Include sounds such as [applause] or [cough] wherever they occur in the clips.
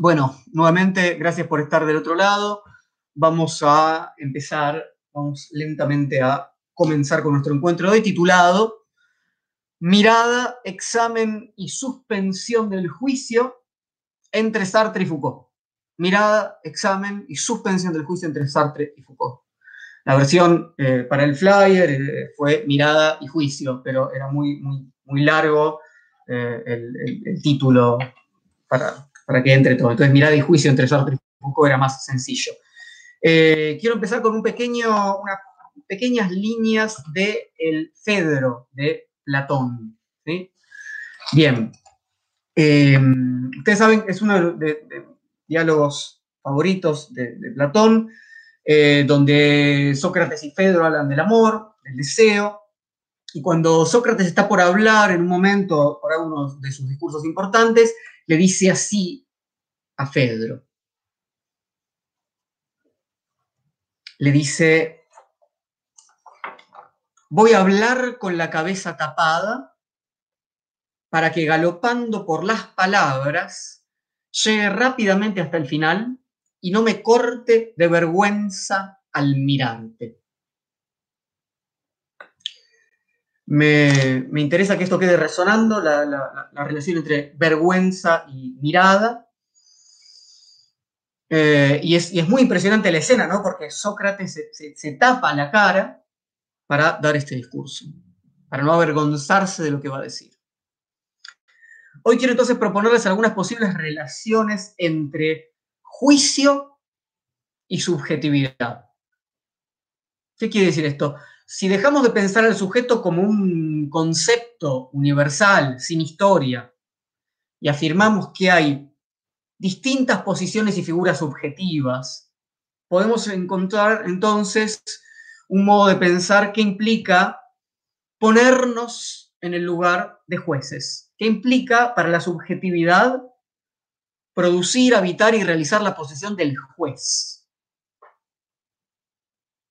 Bueno, nuevamente, gracias por estar del otro lado. Vamos a empezar, vamos lentamente a comenzar con nuestro encuentro de hoy titulado Mirada, examen y suspensión del juicio entre Sartre y Foucault. Mirada, examen y suspensión del juicio entre Sartre y Foucault. La versión eh, para el flyer eh, fue mirada y juicio, pero era muy, muy, muy largo eh, el, título para, para, que entre todo. Entonces, mirada y juicio entre Sartre y Foucault era más sencillo. quiero empezar con un pequeño, unas pequeñas líneas de el Fedro de Platón. Bien. ustedes saben es uno de, los diálogos favoritos de Platón. Eh, donde Sócrates y Fedro hablan del amor, del deseo, y cuando Sócrates está por hablar en un momento, por uno de sus discursos importantes, le dice así a Fedro. Le dice, voy a hablar con la cabeza tapada para que galopando por las palabras llegue rápidamente hasta el final y no me corte de vergüenza al mirarte. Me, interesa que esto quede resonando, la, relación entre vergüenza y mirada. Eh, y, es, muy impresionante la escena, ¿no? Porque Sócrates se tapa la cara para dar este discurso, para no avergonzarse de lo que va a decir. Hoy quiero entonces proponerles algunas posibles relaciones entre juicio y subjetividad. ¿Qué quiere decir esto? Si dejamos de pensar al sujeto como un concepto universal, sin historia, y afirmamos que hay distintas posiciones y figuras subjetivas, podemos encontrar entonces un modo de pensar que implica ponernos en el lugar de jueces, que implica para la subjetividad producir, habitar y realizar la posesión del juez.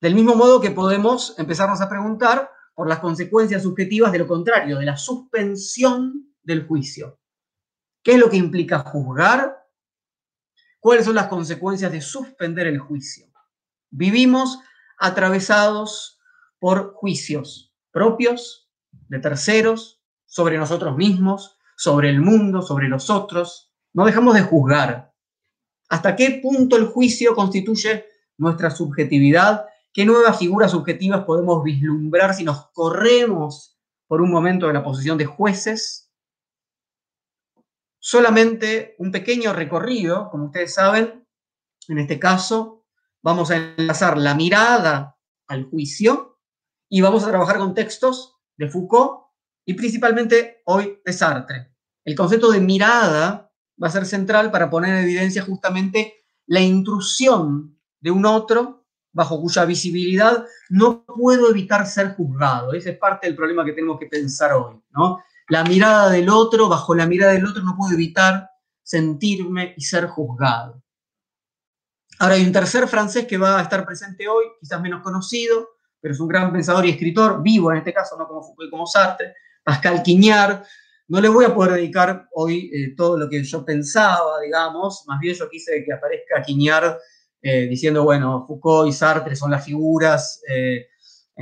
Del mismo modo que podemos empezarnos a preguntar por las consecuencias subjetivas de lo contrario, de la suspensión del juicio. ¿Qué es lo que implica juzgar? ¿Cuáles son las consecuencias de suspender el juicio? Vivimos atravesados por juicios propios, de terceros, sobre nosotros mismos, sobre el mundo, sobre los otros, no dejamos de juzgar. ¿Hasta qué punto el juicio constituye nuestra subjetividad? ¿Qué nuevas figuras subjetivas podemos vislumbrar si nos corremos por un momento de la posición de jueces? Solamente un pequeño recorrido, como ustedes saben, en este caso vamos a enlazar la mirada al juicio y vamos a trabajar con textos de Foucault y principalmente hoy de Sartre. El concepto de mirada va a ser central para poner en evidencia justamente la intrusión de un otro bajo cuya visibilidad no puedo evitar ser juzgado. Ese es parte del problema que tenemos que pensar hoy. ¿no? La mirada del otro, bajo la mirada del otro no puedo evitar sentirme y ser juzgado. Ahora hay un tercer francés que va a estar presente hoy, quizás menos conocido, pero es un gran pensador y escritor, vivo en este caso, no como Foucault y como Sartre, Pascal Quignard, no le voy a poder dedicar hoy eh, todo lo que yo pensaba, digamos, más bien yo quise que aparezca Quiñar eh, diciendo, bueno, Foucault y Sartre son las figuras, eh,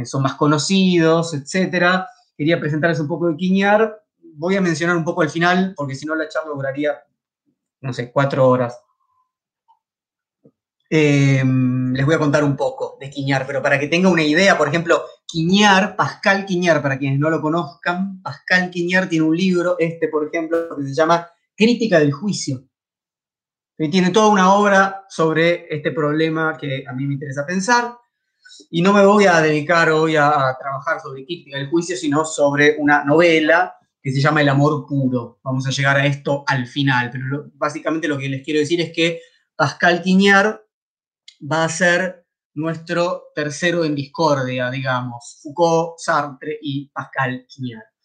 son más conocidos, etc. Quería presentarles un poco de Quiñar. Voy a mencionar un poco al final, porque si no la charla duraría, no sé, cuatro horas. Em, les voy a contar un poco de Quiñar, pero para que tenga una idea, por ejemplo, Quiñar, Pascal Quiñar, para quienes no lo conozcan, Pascal Quiñar tiene un libro, este por ejemplo, que se llama Crítica del Juicio. Y tiene toda una obra sobre este problema que a mí me interesa pensar. Y no me voy a dedicar hoy a, trabajar sobre crítica del juicio, sino sobre una novela que se llama El amor puro. Vamos a llegar a esto al final, pero básicamente lo que les quiero decir es que Pascal Quiñar va a ser nuestro tercero en discordia, digamos, Foucault, Sartre y Pascal Quignard.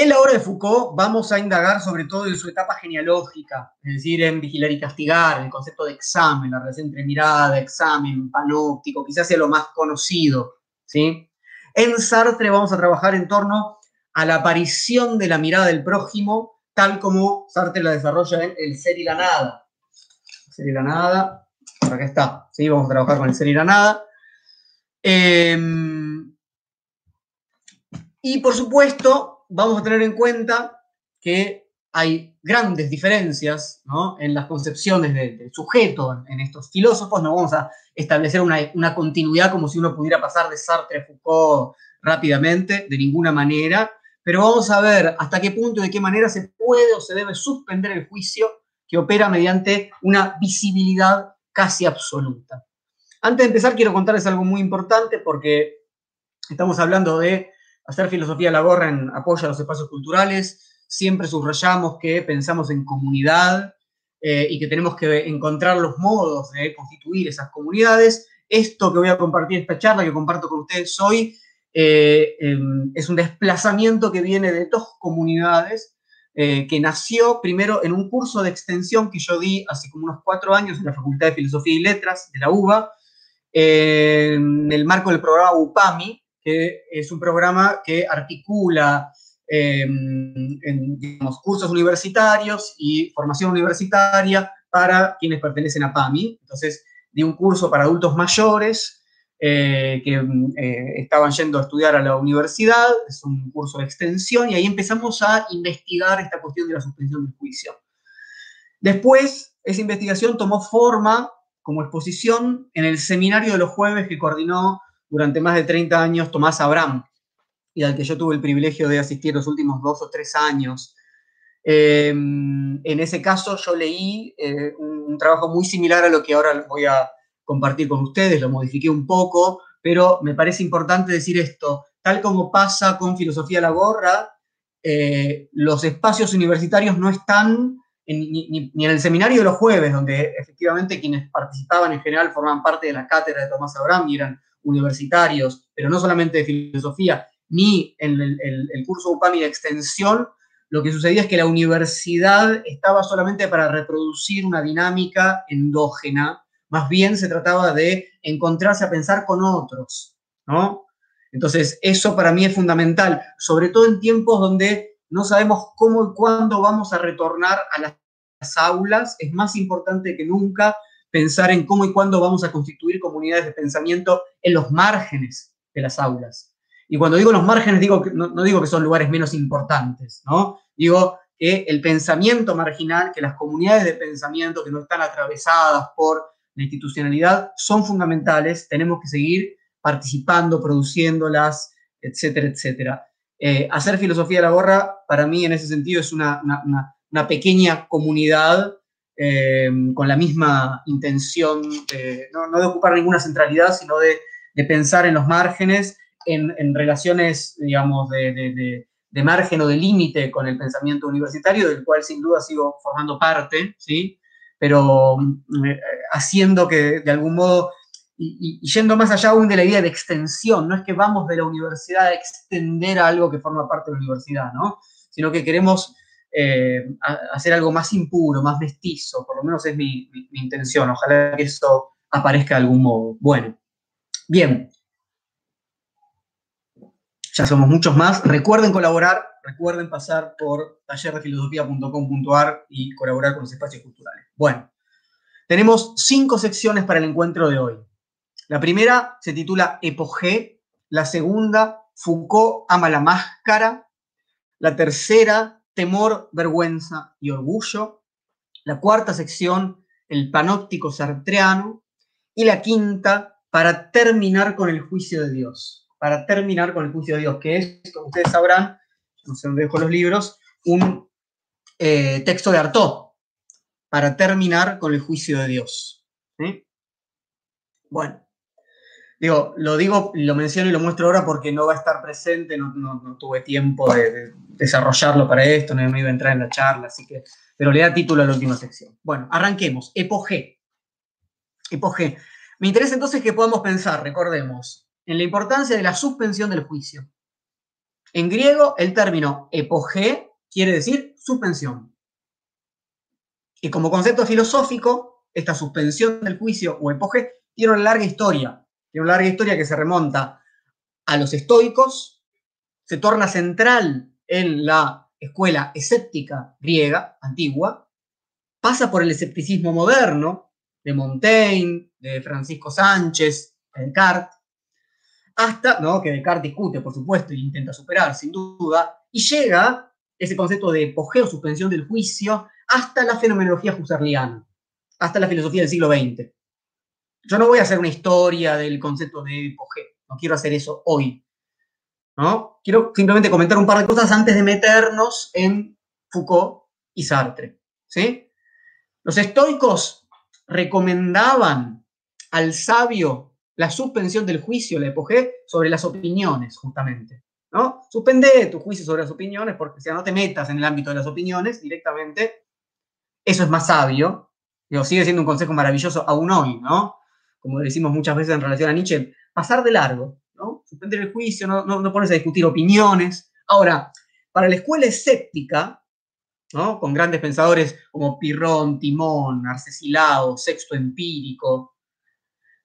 En la obra de Foucault vamos a indagar sobre todo en su etapa genealógica, es decir, en vigilar y castigar, el concepto de examen, la relación entre mirada, examen, panóptico, quizás sea lo más conocido. ¿sí? En Sartre vamos a trabajar en torno a la aparición de la mirada del prójimo, tal como Sartre la desarrolla en El ser y la nada, ser y la nada. Por acá está. ¿sí? Vamos a trabajar con el ser y la nada. Em, y por supuesto, vamos a tener en cuenta que hay grandes diferencias en las concepciones del, sujeto en, estos filósofos. No vamos a establecer una, continuidad como si uno pudiera pasar de Sartre a Foucault rápidamente, de ninguna manera, pero vamos a ver hasta qué punto y de qué manera se puede o se debe suspender el juicio que opera mediante una visibilidad casi absoluta. Antes de empezar, quiero contarles algo muy importante porque estamos hablando de hacer filosofía la gorra en apoyo a los espacios culturales. Siempre subrayamos que pensamos en comunidad eh, y que tenemos que encontrar los modos de constituir esas comunidades. Esto que voy a compartir, esta charla que comparto con ustedes hoy, eh, em, es un desplazamiento que viene de dos comunidades eh, que nació primero en un curso de extensión que yo di hace como unos cuatro años en la Facultad de Filosofía y Letras de la UBA, en el marco del programa UPAMI, es un programa que articula em, cursos universitarios y formación universitaria para quienes pertenecen a PAMI. Entonces, di un curso para adultos mayores eh, que eh, estaban yendo a estudiar a la universidad, es un curso de extensión, y ahí empezamos a investigar esta cuestión de la suspensión del juicio. Después, esa investigación tomó forma como exposición en el seminario de los jueves que coordinó durante más de 30 años Tomás Abraham, y al que yo tuve el privilegio de asistir los últimos dos o tres años. Em, en ese caso yo leí eh, un, trabajo muy similar a lo que ahora voy a compartir con ustedes, lo modifiqué un poco, pero me parece importante decir esto, tal como pasa con Filosofía la Gorra, eh, los espacios universitarios no están ni, en el seminario de los jueves, donde efectivamente quienes participaban en general formaban parte de la cátedra de Tomás Abraham y eran universitarios, pero no solamente de filosofía, ni en el, el curso UPAMI de extensión, lo que sucedía es que la universidad estaba solamente para reproducir una dinámica endógena más bien se trataba de encontrarse a pensar con otros, ¿no? Entonces, eso para mí es fundamental, sobre todo en tiempos donde no sabemos cómo y cuándo vamos a retornar a las aulas, es más importante que nunca pensar en cómo y cuándo vamos a constituir comunidades de pensamiento en los márgenes de las aulas. Y cuando digo los márgenes, digo que, no, digo que son lugares menos importantes, ¿no? Digo que el pensamiento marginal, que las comunidades de pensamiento que no están atravesadas por la institucionalidad son fundamentales, tenemos que seguir participando, produciéndolas, etcétera, etcétera. Eh, hacer filosofía de la gorra, para mí en ese sentido, es una, pequeña comunidad eh, con la misma intención, no, de ocupar ninguna centralidad, sino de, pensar en los márgenes, en, relaciones, digamos, de, de margen o de límite con el pensamiento universitario, del cual sin duda sigo formando parte, ¿sí? pero mm, eh, haciendo que de algún modo, y, yendo más allá aún de la idea de extensión, no es que vamos de la universidad a extender algo que forma parte de la universidad, ¿no? sino que queremos eh, hacer algo más impuro, más mestizo, por lo menos es mi, intención, ojalá que eso aparezca de algún modo. Bueno, bien, ya somos muchos más. Recuerden colaborar, recuerden pasar por tallerdefilosofía.com.ar y colaborar con los espacios culturales. Bueno, tenemos cinco secciones para el encuentro de hoy. La primera se titula Epogé, la segunda, Foucault ama la máscara, la tercera, Temor, vergüenza y orgullo, la cuarta sección, el panóptico sartreano, y la quinta, para terminar con el juicio de Dios. Para terminar con el juicio de Dios, que es, como ustedes sabrán, no sé dónde dejo los libros, un eh, texto de Artaud, para terminar con el juicio de Dios. Bueno, digo, lo digo, lo menciono y lo muestro ahora porque no va a estar presente, no, tuve tiempo de, desarrollarlo para esto, no me iba a entrar en la charla, así que, pero le da título a la última sección. Bueno, arranquemos. Epogé. Epogé. Me interesa entonces que podamos pensar, recordemos, en la importancia de la suspensión del juicio. En griego, el término epogé quiere decir suspensión. Y como concepto filosófico, esta suspensión del juicio o epogé tiene una larga historia. Tiene una larga historia que se remonta a los estoicos, se torna central en la escuela escéptica griega antigua, pasa por el escepticismo moderno, de Montaigne, de Francisco Sánchez, de Descartes, hasta, ¿no? que Descartes discute, por supuesto, e intenta superar, sin duda, y llega ese concepto de epogeo, suspensión del juicio, hasta la fenomenología husserliana, hasta la filosofía del siglo XX. Yo no voy a hacer una historia del concepto de epogeo, no quiero hacer eso hoy. ¿no? Quiero simplemente comentar un par de cosas antes de meternos en Foucault y Sartre. ¿sí? Los estoicos recomendaban al sabio la suspensión del juicio, la epogé, sobre las opiniones, justamente. ¿no? Suspende tu juicio sobre las opiniones, porque si no te metas en el ámbito de las opiniones directamente, eso es más sabio. Digo, sigue siendo un consejo maravilloso aún hoy, ¿no? Como decimos muchas veces en relación a Nietzsche, pasar de largo, ¿no? Suspender el juicio, no, no, no pones a discutir opiniones. Ahora, para la escuela escéptica, ¿no? con grandes pensadores como Pirrón, Timón, Arcesilao, Sexto Empírico,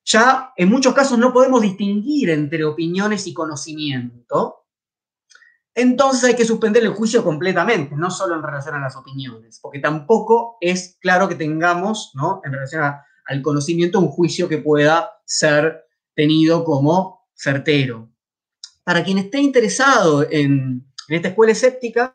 ya en muchos casos no podemos distinguir entre opiniones y conocimiento, entonces hay que suspender el juicio completamente, no solo en relación a las opiniones, porque tampoco es claro que tengamos, ¿no? en relación al conocimiento, un juicio que pueda ser tenido como certero. Para quien esté interesado en, esta escuela escéptica,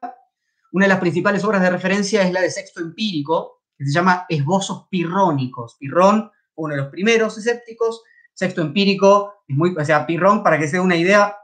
una de las principales obras de referencia es la de Sexto Empírico, que se llama Esbozos Pirrónicos. Pirrón uno de los primeros escépticos. Sexto Empírico es muy, o sea, Pirrón, para que se dé una idea,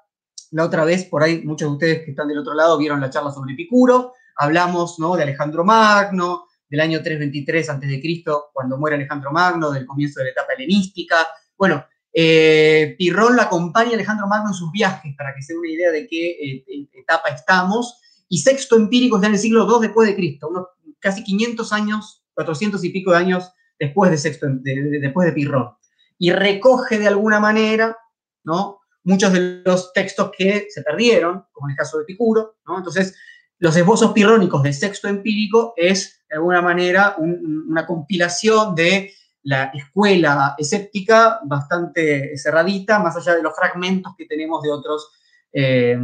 la otra vez, por ahí muchos de ustedes que están del otro lado vieron la charla sobre Epicuro, hablamos ¿no? de Alejandro Magno, del año 323 a.C., cuando muere Alejandro Magno, del comienzo de la etapa helenística. Bueno, eh, Pirrón lo acompaña Alejandro Magno en sus viajes, para que se dé una idea de qué eh, etapa estamos y sexto empírico está en el siglo II después de Cristo, unos casi 500 años, 400 y pico de años después de, sexto, después de Pirrón. Y recoge de alguna manera, ¿no? Muchos de los textos que se perdieron, como en el caso de Epicuro. Entonces, los esbozos pirrónicos de sexto empírico es, de alguna manera, una compilación de la escuela escéptica bastante cerradita, más allá de los fragmentos que tenemos de otros eh,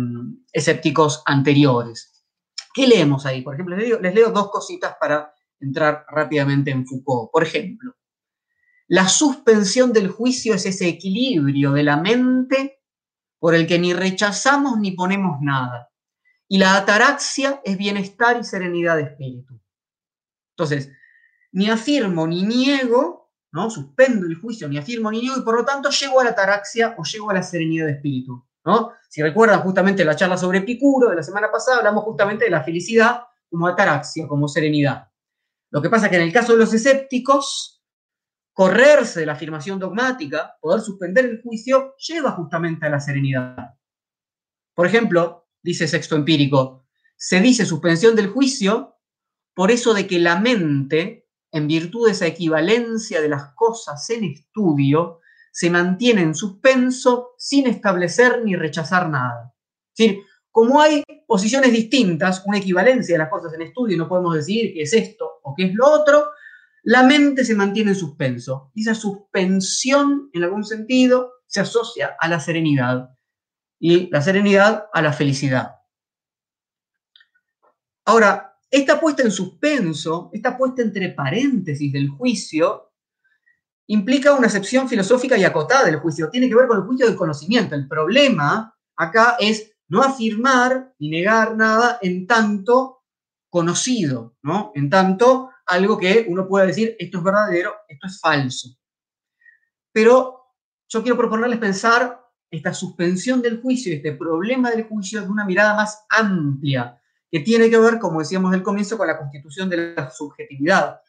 escépticos anteriores. ¿Qué leemos ahí? Por ejemplo, les leo, dos cositas para entrar rápidamente en Foucault. Por ejemplo, la suspensión del juicio es ese equilibrio de la mente por el que ni rechazamos ni ponemos nada. Y la ataraxia es bienestar y serenidad de espíritu. Entonces, ni afirmo ni niego, ¿no? Suspendo el juicio, ni afirmo ni niego, y por lo tanto llego a la ataraxia o llego a la serenidad de espíritu. Si recuerdan justamente la charla sobre Epicuro de la semana pasada, hablamos justamente de la felicidad como ataraxia, como serenidad. Lo que pasa es que en el caso de los escépticos, correrse de la afirmación dogmática, poder suspender el juicio, lleva justamente a la serenidad. Por ejemplo, dice Sexto Empírico, se dice suspensión del juicio por eso de que la mente, en virtud de esa equivalencia de las cosas en estudio, se mantiene en suspenso sin establecer ni rechazar nada. Es decir, como hay posiciones distintas, una equivalencia de las cosas en estudio, no podemos decir que es esto o que es lo otro, la mente se mantiene en suspenso. Y esa suspensión, en algún sentido, se asocia a la serenidad. Y la serenidad a la felicidad. Ahora, esta puesta en suspenso, esta puesta entre paréntesis del juicio, implica una acepción filosófica y acotada del juicio. Tiene que ver con el juicio del conocimiento. El problema acá es no afirmar ni negar nada en tanto conocido, ¿no? En tanto algo que uno pueda decir, esto es verdadero, esto es falso. Pero yo quiero proponerles pensar esta suspensión del juicio, este problema del juicio de una mirada más amplia, que tiene que ver, como decíamos del comienzo, con la constitución de la subjetividad.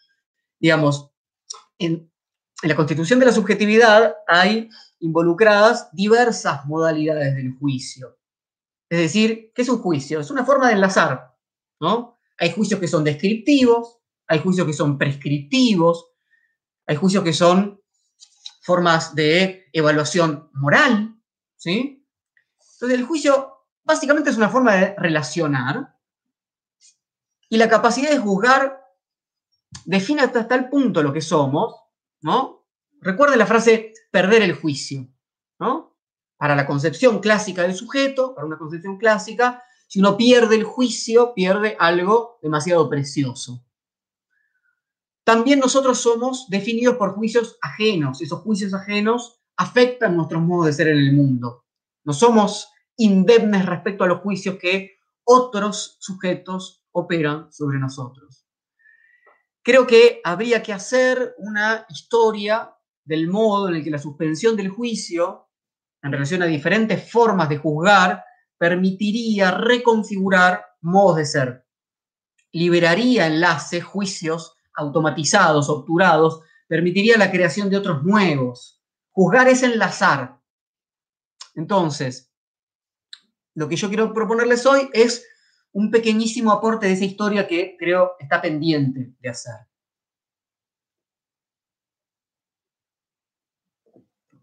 Digamos, en, en la constitución de la subjetividad hay involucradas diversas modalidades del juicio. Es decir, ¿qué es un juicio? Es una forma de enlazar, ¿no? Hay juicios que son descriptivos, hay juicios que son prescriptivos, hay juicios que son formas de evaluación moral, ¿sí? Entonces el juicio básicamente es una forma de relacionar y la capacidad de juzgar define hasta tal punto lo que somos ¿no? Recuerden la frase perder el juicio, ¿no? Para la concepción clásica del sujeto, para una concepción clásica, si uno pierde el juicio, pierde algo demasiado precioso. también nosotros somos definidos por juicios ajenos. Esos juicios ajenos afectan nuestro modo de ser en el mundo. No somos indemnes respecto a los juicios que otros sujetos operan sobre nosotros. Creo que habría que hacer una historia del modo en el que la suspensión del juicio, en relación a diferentes formas de juzgar, permitiría reconfigurar modos de ser. Liberaría enlaces, juicios automatizados, obturados, permitiría la creación de otros nuevos. Juzgar es enlazar. Entonces, lo que yo quiero proponerles hoy es un pequeñísimo aporte de esa historia que creo está pendiente de hacer.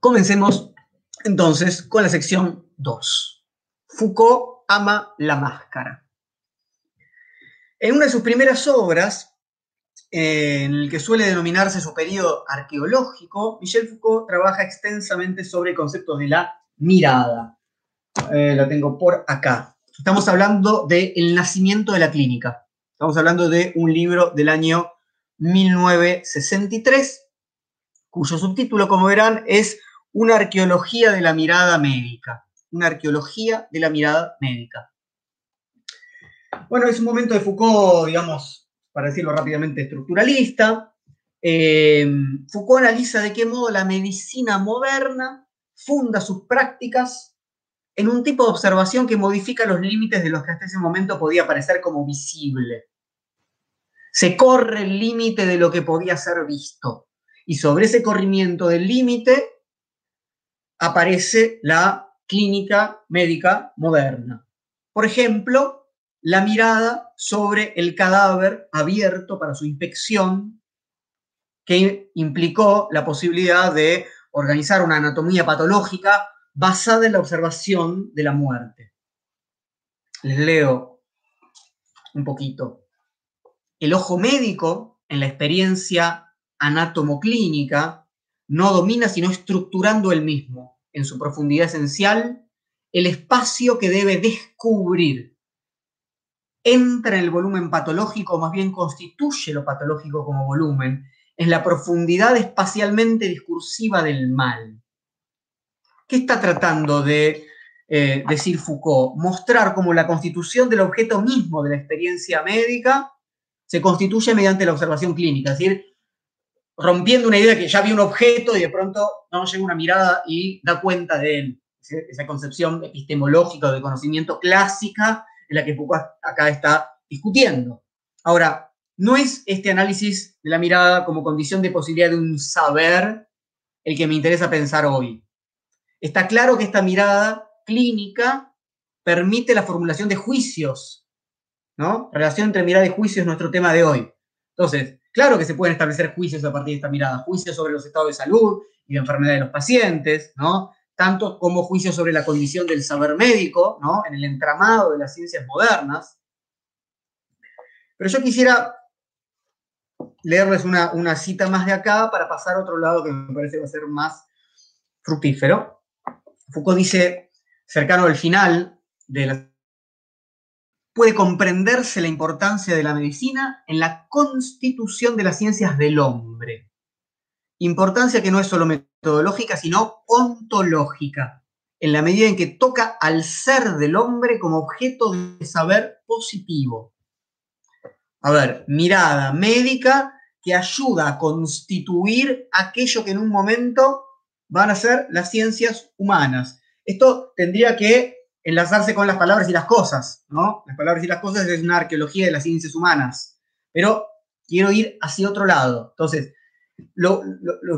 Comencemos entonces con la sección 2. Foucault ama la máscara. En una de sus primeras obras, en el que suele denominarse su periodo arqueológico, Michel Foucault trabaja extensamente sobre el concepto de la mirada. Eh, lo tengo por acá. Estamos hablando del nacimiento de la clínica. Estamos hablando de un libro del año 1963, cuyo subtítulo, como verán, es Una arqueología de la mirada médica. Una arqueología de la mirada médica. Bueno, es un momento de Foucault, digamos, para decirlo rápidamente, estructuralista. Eh, Foucault analiza de qué modo la medicina moderna funda sus prácticas en un tipo de observación que modifica los límites de los que hasta ese momento podía parecer como visible. Se corre el límite de lo que podía ser visto. Y sobre ese corrimiento del límite aparece la clínica médica moderna. Por ejemplo, la mirada sobre el cadáver abierto para su inspección, que implicó la posibilidad de organizar una anatomía patológica basada en la observación de la muerte. Les leo un poquito. El ojo médico, en la experiencia anatomoclínica, no domina sino estructurando el mismo, en su profundidad esencial, el espacio que debe descubrir. Entra en el volumen patológico, o más bien constituye lo patológico como volumen, en la profundidad espacialmente discursiva del mal. ¿Qué está tratando de eh, decir Foucault? Mostrar cómo la constitución del objeto mismo de la experiencia médica se constituye mediante la observación clínica, es decir, rompiendo una idea que ya vi un objeto y de pronto no llega una mirada y da cuenta de él. Esa concepción epistemológica de conocimiento clásica en la que Foucault acá está discutiendo. Ahora, no es este análisis de la mirada como condición de posibilidad de un saber el que me interesa pensar hoy. Está claro que esta mirada clínica permite la formulación de juicios, ¿no? Relación entre mirada y juicio es nuestro tema de hoy. Entonces, claro que se pueden establecer juicios a partir de esta mirada, juicios sobre los estados de salud y de enfermedad de los pacientes, ¿no? Tanto como juicios sobre la condición del saber médico, ¿no? En el entramado de las ciencias modernas. Pero yo quisiera leerles una, una cita más de acá para pasar a otro lado que me parece va a ser más fructífero. Foucault dice, cercano al final de la puede comprenderse la importancia de la medicina en la constitución de las ciencias del hombre. Importancia que no es solo metodológica, sino ontológica, en la medida en que toca al ser del hombre como objeto de saber positivo. A ver, mirada médica que ayuda a constituir aquello que en un momento van a ser las ciencias humanas. Esto tendría que enlazarse con las palabras y las cosas, ¿no? Las palabras y las cosas es una arqueología de las ciencias humanas, pero quiero ir hacia otro lado. Entonces, lo,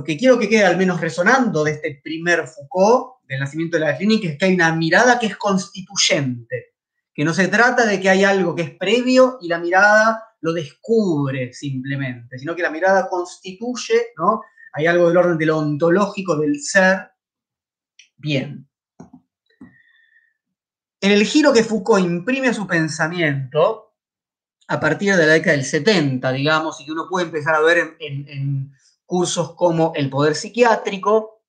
que quiero que quede al menos resonando de este primer Foucault, del nacimiento de la clínica, es que hay una mirada que es constituyente, que no se trata de que hay algo que es previo y la mirada lo descubre simplemente, sino que la mirada constituye, ¿no? Hay algo del orden de ontológico del ser. Bien. En el giro que Foucault imprime a su pensamiento, a partir de la década del 70, digamos, y que uno puede empezar a ver en, cursos como el poder psiquiátrico,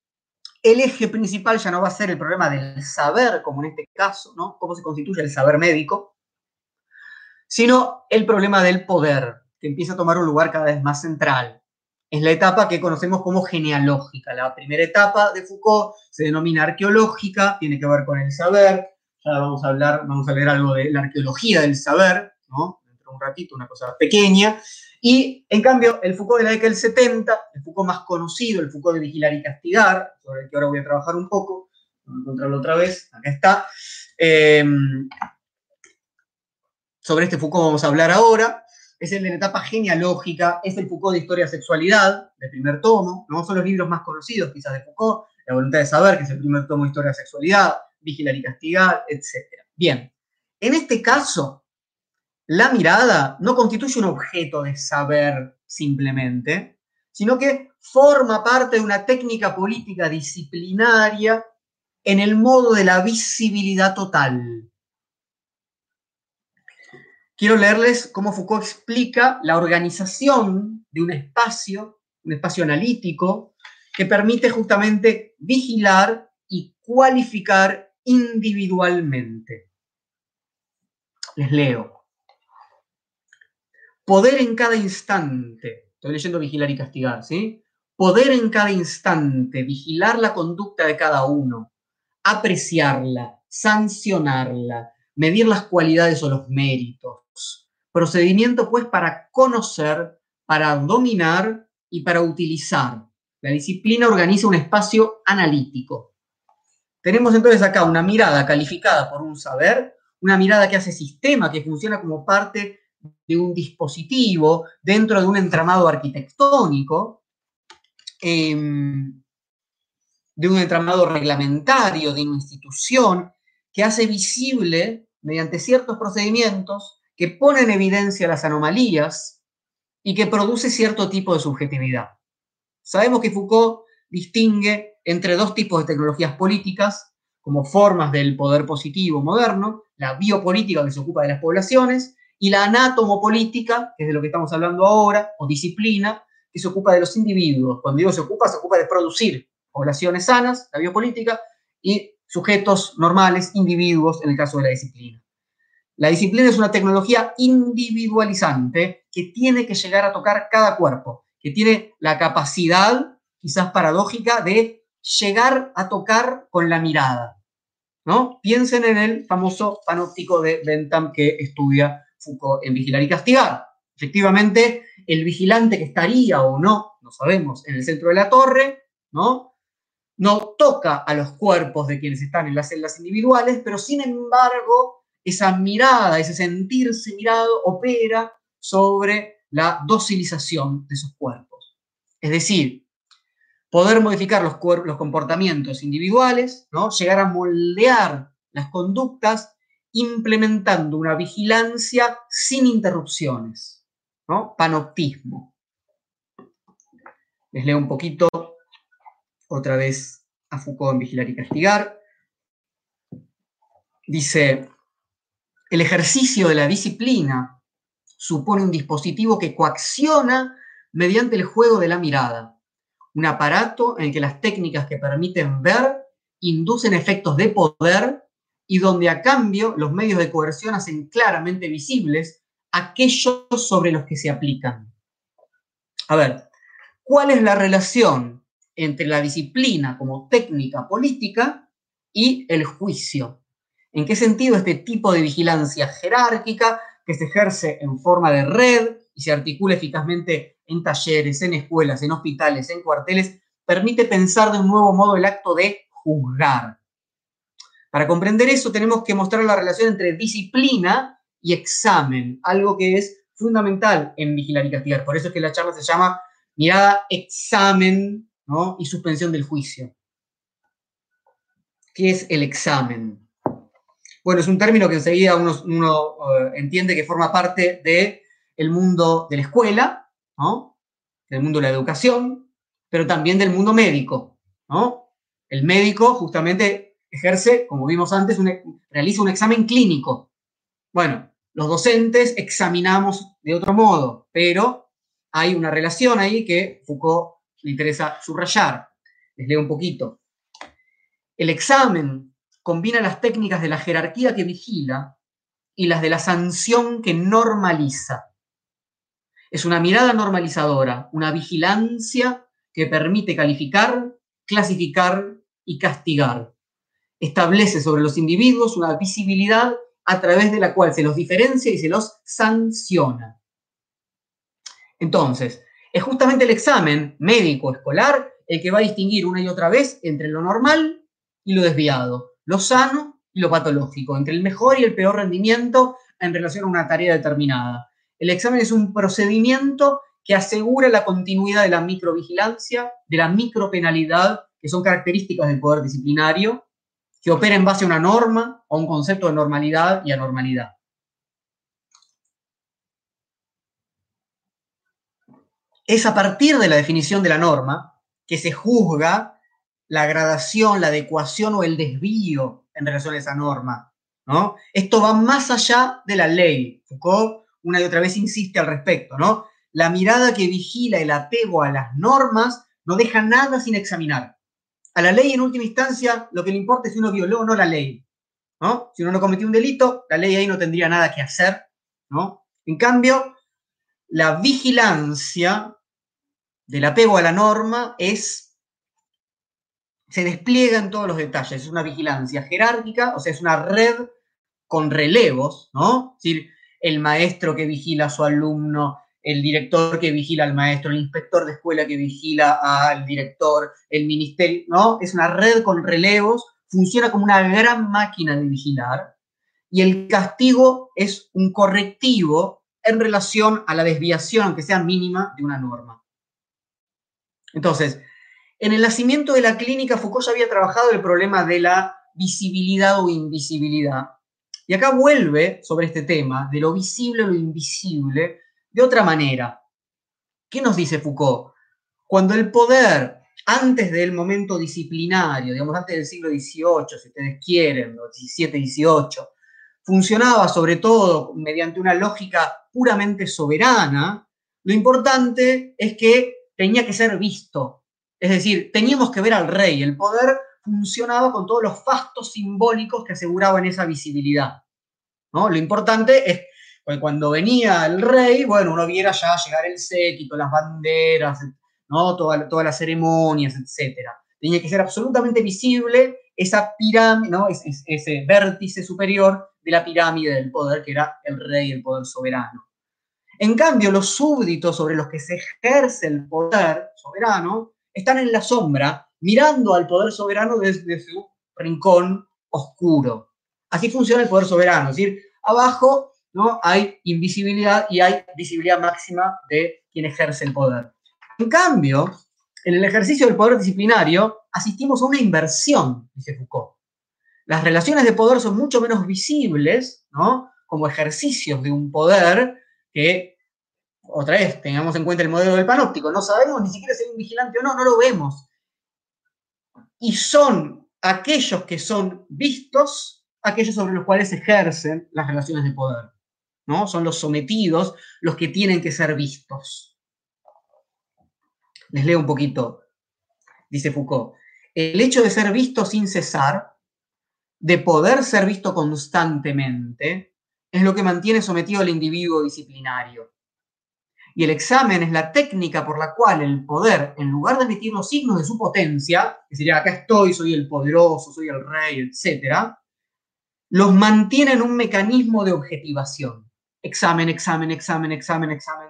el eje principal ya no va a ser el problema del saber, como en este caso, ¿no? Cómo se constituye el saber médico, sino el problema del poder, que empieza a tomar un lugar cada vez más central. Es la etapa que conocemos como genealógica. La primera etapa de Foucault se denomina arqueológica, tiene que ver con el saber. Ya vamos a hablar, vamos a leer algo de la arqueología del saber, ¿no? Dentro de un ratito, una cosa pequeña. Y en cambio, el Foucault de la década del 70, el Foucault más conocido, el Foucault de vigilar y castigar, sobre el que ahora voy a trabajar un poco, vamos a encontrarlo otra vez, acá está. Eh, sobre este Foucault vamos a hablar ahora. Es el de la etapa genealógica, es el Foucault de Historia Sexualidad, del primer tomo. ¿no? Son los libros más conocidos quizás de Foucault. La voluntad de saber, que es el primer tomo de Historia Sexualidad, Vigilar y Castigar, etc. Bien, en este caso, la mirada no constituye un objeto de saber simplemente, sino que forma parte de una técnica política disciplinaria en el modo de la visibilidad total. Quiero leerles cómo Foucault explica la organización de un espacio, un espacio analítico, que permite justamente vigilar y cualificar individualmente. Les leo. Poder en cada instante, estoy leyendo vigilar y castigar, ¿sí? Poder en cada instante, vigilar la conducta de cada uno, apreciarla, sancionarla, medir las cualidades o los méritos. Procedimiento, pues, para conocer, para dominar y para utilizar. La disciplina organiza un espacio analítico. Tenemos entonces acá una mirada calificada por un saber, una mirada que hace sistema, que funciona como parte de un dispositivo dentro de un entramado arquitectónico, em, de un entramado reglamentario, de una institución, que hace visible, mediante ciertos procedimientos, que pone en evidencia las anomalías y que produce cierto tipo de subjetividad. Sabemos que Foucault distingue entre dos tipos de tecnologías políticas como formas del poder positivo moderno, la biopolítica que se ocupa de las poblaciones y la anatomopolítica, que es de lo que estamos hablando ahora, o disciplina, que se ocupa de los individuos. Cuando digo se ocupa, se ocupa de producir poblaciones sanas, la biopolítica, y sujetos normales, individuos, en el caso de la disciplina. La disciplina es una tecnología individualizante que tiene que llegar a tocar cada cuerpo, que tiene la capacidad, quizás paradójica, de llegar a tocar con la mirada. ¿no? Piensen en el famoso panóptico de Bentham que estudia Foucault en Vigilar y Castigar. Efectivamente, el vigilante que estaría o no, no sabemos, en el centro de la torre, ¿no? No toca a los cuerpos de quienes están en las celdas individuales, pero sin embargo esa mirada, ese sentirse mirado opera sobre la docilización de esos cuerpos. Es decir, poder modificar los, los comportamientos individuales, ¿no? llegar a moldear las conductas implementando una vigilancia sin interrupciones, ¿no? panoptismo. Les leo un poquito otra vez a Foucault en Vigilar y Castigar. Dice, el ejercicio de la disciplina supone un dispositivo que coacciona mediante el juego de la mirada, un aparato en el que las técnicas que permiten ver inducen efectos de poder y donde a cambio los medios de coerción hacen claramente visibles aquellos sobre los que se aplican. A ver, ¿cuál es la relación entre la disciplina como técnica política y el juicio. ¿En qué sentido este tipo de vigilancia jerárquica que se ejerce en forma de red y se articula eficazmente en talleres, en escuelas, en hospitales, en cuarteles, permite pensar de un nuevo modo el acto de juzgar? Para comprender eso tenemos que mostrar la relación entre disciplina y examen, algo que es fundamental en vigilar y castigar. Por eso es que la charla se llama mirada examen y suspensión del juicio. ¿Qué es el examen? Bueno, es un término que enseguida uno, eh, entiende que forma parte del mundo de la escuela, del mundo de la educación, pero también del mundo médico. El médico justamente ejerce, como vimos antes, realiza un examen clínico. Bueno, los docentes examinamos de otro modo, pero hay una relación ahí que Foucault me interesa subrayar. Les leo un poquito. El examen combina las técnicas de la jerarquía que vigila y las de la sanción que normaliza. Es una mirada normalizadora, una vigilancia que permite calificar, clasificar y castigar. Establece sobre los individuos una visibilidad a través de la cual se los diferencia y se los sanciona. Entonces, es justamente el examen médico escolar el que va a distinguir una y otra vez entre lo normal y lo desviado, lo sano y lo patológico, entre el mejor y el peor rendimiento en relación a una tarea determinada. El examen es un procedimiento que asegura la continuidad de la microvigilancia, de la micropenalidad, que son características del poder disciplinario, que opera en base a una norma o un concepto de normalidad y anormalidad. Es a partir de la definición de la norma que se juzga la gradación, la adecuación o el desvío en relación a esa norma. ¿no? Esto va más allá de la ley. Foucault una y otra vez insiste al respecto. ¿no? La mirada que vigila el apego a las normas no deja nada sin examinar. A la ley, en última instancia, lo que le importa es si uno violó o no la ley. ¿no? Si uno no cometió un delito, la ley ahí no tendría nada que hacer. ¿no? En cambio, la vigilancia del apego a la norma es, se despliega en todos los detalles, es una vigilancia jerárquica, o sea, es una red con relevos, ¿no? Es decir, el maestro que vigila a su alumno, el director que vigila al maestro, el inspector de escuela que vigila al director, el ministerio, ¿no? Es una red con relevos, funciona como una gran máquina de vigilar y el castigo es un correctivo en relación a la desviación, aunque sea mínima, de una norma. Entonces, en el nacimiento de la clínica, Foucault ya había trabajado el problema de la visibilidad o invisibilidad. Y acá vuelve sobre este tema, de lo visible o lo invisible, de otra manera. ¿Qué nos dice Foucault? Cuando el poder, antes del momento disciplinario, digamos antes del siglo XVIII, si ustedes quieren, o XVII, XVIII, funcionaba sobre todo mediante una lógica puramente soberana, lo importante es que tenía que ser visto. Es decir, teníamos que ver al rey. El poder funcionaba con todos los fastos simbólicos que aseguraban esa visibilidad. ¿no? Lo importante es que cuando venía el rey, bueno, uno viera ya llegar el séquito, las banderas, ¿no? todas las ceremonias, etc. Tenía que ser absolutamente visible esa pirámide, ¿no? ese vértice superior de la pirámide del poder que era el rey, el poder soberano. En cambio, los súbditos sobre los que se ejerce el poder soberano están en la sombra, mirando al poder soberano desde su rincón oscuro. Así funciona el poder soberano, es decir, abajo ¿no? hay invisibilidad y hay visibilidad máxima de quien ejerce el poder. En cambio, en el ejercicio del poder disciplinario asistimos a una inversión, dice Foucault. Las relaciones de poder son mucho menos visibles, ¿no? Como ejercicios de un poder que, otra vez, tengamos en cuenta el modelo del panóptico, no sabemos ni siquiera si hay un vigilante o no, no lo vemos. Y son aquellos que son vistos, aquellos sobre los cuales ejercen las relaciones de poder. ¿no? Son los sometidos los que tienen que ser vistos. Les leo un poquito, dice Foucault. El hecho de ser visto sin cesar, de poder ser visto constantemente, es lo que mantiene sometido al individuo disciplinario. Y el examen es la técnica por la cual el poder, en lugar de emitir los signos de su potencia, que sería acá estoy, soy el poderoso, soy el rey, etc., los mantiene en un mecanismo de objetivación. Examen, examen, examen, examen, examen.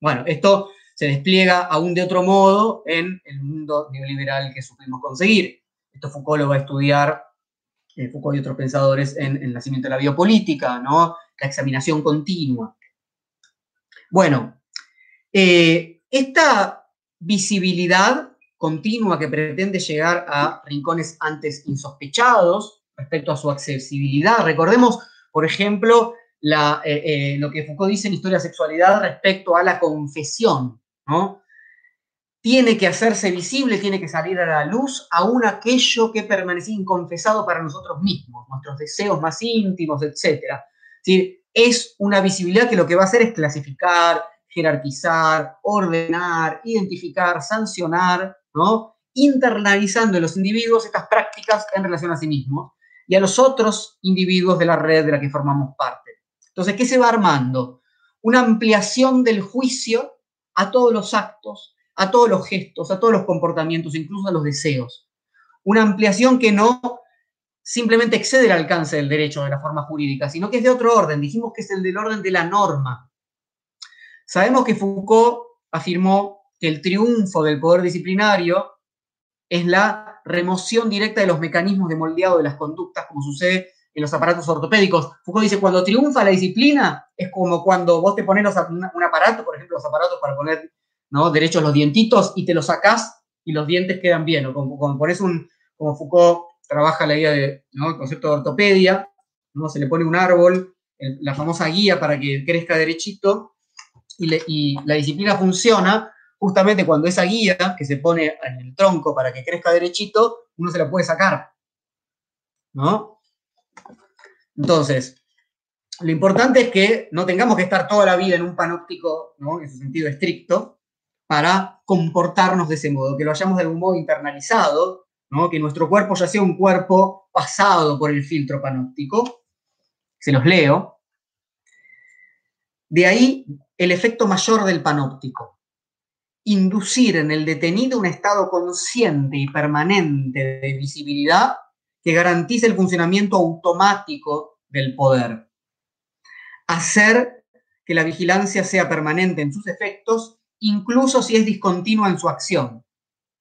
Bueno, esto se despliega aún de otro modo en el mundo neoliberal que supimos conseguir. Esto Foucault lo va a estudiar eh, Foucault y otros pensadores en, el nacimiento de la biopolítica, ¿no? la examinación continua. Bueno, eh, esta visibilidad continua que pretende llegar a rincones antes insospechados respecto a su accesibilidad. Recordemos, por ejemplo, eh, lo que Foucault dice en Historia de Sexualidad respecto a la confesión, ¿no? tiene que hacerse visible, tiene que salir a la luz, aún aquello que permanecía inconfesado para nosotros mismos, nuestros deseos más íntimos, etc. Es una visibilidad que lo que va a hacer es clasificar, jerarquizar, ordenar, identificar, sancionar, ¿no? internalizando en los individuos estas prácticas en relación a sí mismos y a los otros individuos de la red de la que formamos parte. Entonces, ¿qué se va armando? una ampliación del juicio a todos los actos, a todos los gestos, a todos los comportamientos, incluso a los deseos. Una ampliación que no simplemente excede el alcance del derecho de la forma jurídica, sino que es de otro orden. Dijimos que es el del orden de la norma. Sabemos que Foucault afirmó que el triunfo del poder disciplinario es la remoción directa de los mecanismos de moldeado de las conductas, como sucede en los aparatos ortopédicos. Foucault dice, cuando triunfa la disciplina, es como cuando vos te pones un, aparato, por ejemplo, los aparatos para poner derechos los dientitos, y te los sacás y los dientes quedan bien. O como, como Foucault trabaja la idea de, ¿no? concepto de ortopedia, se le pone un árbol, la famosa guía para que crezca derechito, y, la disciplina funciona justamente cuando esa guía que se pone en el tronco para que crezca derechito, uno se la puede sacar. ¿No? Entonces, lo importante es que no tengamos que estar toda la vida en un panóptico, ¿no? en su sentido estricto, para comportarnos de ese modo, que lo hayamos de algún modo internalizado, ¿no? que nuestro cuerpo ya sea un cuerpo pasado por el filtro panóptico. Se los leo. De ahí el efecto mayor del panóptico. Inducir en el detenido un estado consciente y permanente de visibilidad que garantice el funcionamiento automático del poder. Hacer que la vigilancia sea permanente en sus efectos, incluso si es discontinua en su acción.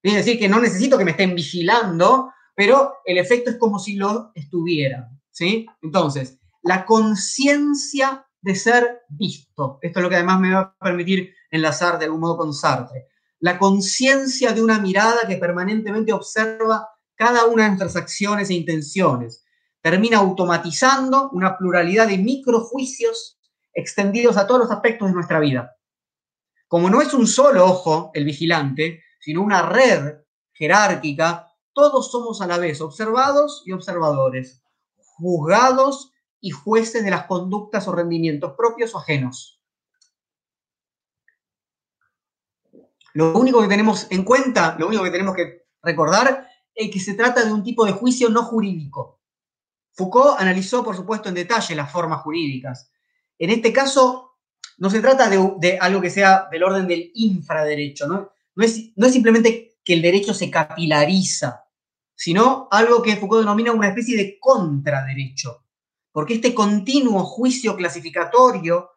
Es decir, que no necesito que me estén vigilando, pero el efecto es como si lo estuvieran. ¿sí? Entonces, la conciencia de ser visto. Esto es lo que además me va a permitir enlazar de algún modo con Sartre. La conciencia de una mirada que permanentemente observa cada una de nuestras acciones e intenciones. Termina automatizando una pluralidad de microjuicios extendidos a todos los aspectos de nuestra vida. Como no es un solo ojo el vigilante, sino una red jerárquica, todos somos a la vez observados y observadores, juzgados y jueces de las conductas o rendimientos propios o ajenos. Lo único que tenemos en cuenta, lo único que tenemos que recordar que se trata de un tipo de juicio no jurídico. Foucault analizó, por supuesto, en detalle las formas jurídicas. En este caso, no se trata de, algo que sea del orden del infraderecho, es, no es simplemente que el derecho se capilariza, sino algo que Foucault denomina una especie de contraderecho. Porque este continuo juicio clasificatorio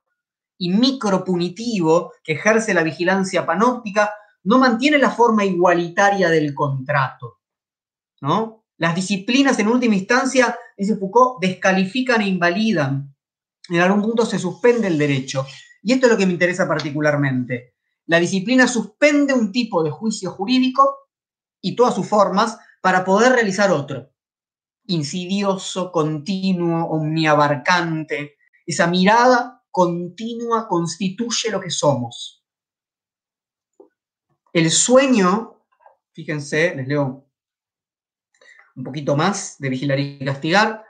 y micropunitivo que ejerce la vigilancia panóptica no mantiene la forma igualitaria del contrato, las disciplinas en última instancia, dice Foucault, descalifican e invalidan. En algún punto se suspende el derecho. Y esto es lo que me interesa particularmente. La disciplina suspende un tipo de juicio jurídico y todas sus formas para poder realizar otro. Insidioso, continuo, omniabarcante. Esa mirada continua constituye lo que somos. El sueño, fíjense, les leo un poquito más de vigilar y castigar.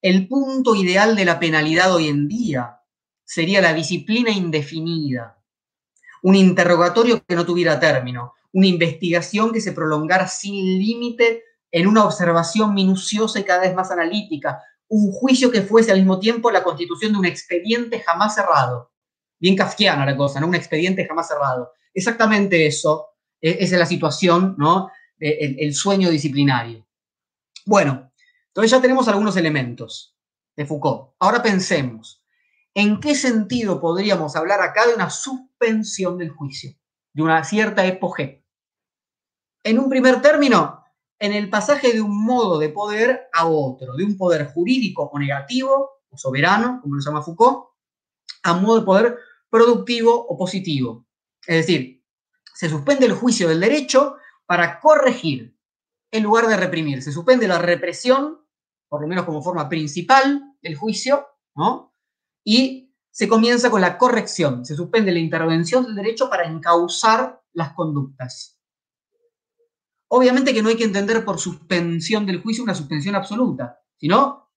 El punto ideal de la penalidad hoy en día sería la disciplina indefinida, un interrogatorio que no tuviera término, una investigación que se prolongara sin límite en una observación minuciosa y cada vez más analítica, un juicio que fuese al mismo tiempo la constitución de un expediente jamás cerrado. Bien kafkiana la cosa, ¿no? Un expediente jamás cerrado. Exactamente eso, e-, esa es la situación, ¿no? E-, el sueño disciplinario. Bueno, entonces ya tenemos algunos elementos de Foucault. Ahora pensemos, ¿en qué sentido podríamos hablar acá de una suspensión del juicio, de una cierta epogé? En un primer término, en el pasaje de un modo de poder a otro, de un poder jurídico o negativo, o soberano, como lo llama Foucault, a un modo de poder productivo o positivo. Es decir, se suspende el juicio del derecho para corregir en lugar de reprimir. Se suspende la represión, por lo menos como forma principal del juicio, ¿no? Y se comienza con la corrección. Se suspende la intervención del derecho para encauzar las conductas. Obviamente que no hay que entender por suspensión del juicio una suspensión absoluta, sino,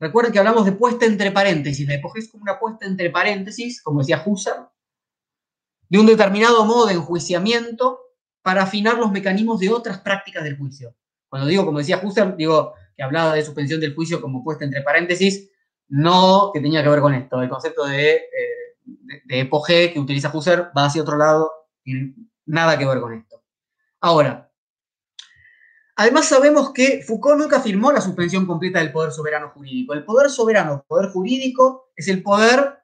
recuerden que hablamos de puesta entre paréntesis. La es como una puesta entre paréntesis, como decía Husserl, de un determinado modo de enjuiciamiento para afinar los mecanismos de otras prácticas del juicio. Cuando digo, como decía Husserl, digo que hablaba de suspensión del juicio como puesta entre paréntesis, no que tenía que ver con esto, el concepto de, eh, de, Epogé que utiliza Husserl va hacia otro lado, tiene nada que ver con esto. Ahora, además sabemos que Foucault nunca afirmó la suspensión completa del poder soberano jurídico. El poder soberano, el poder jurídico, es el poder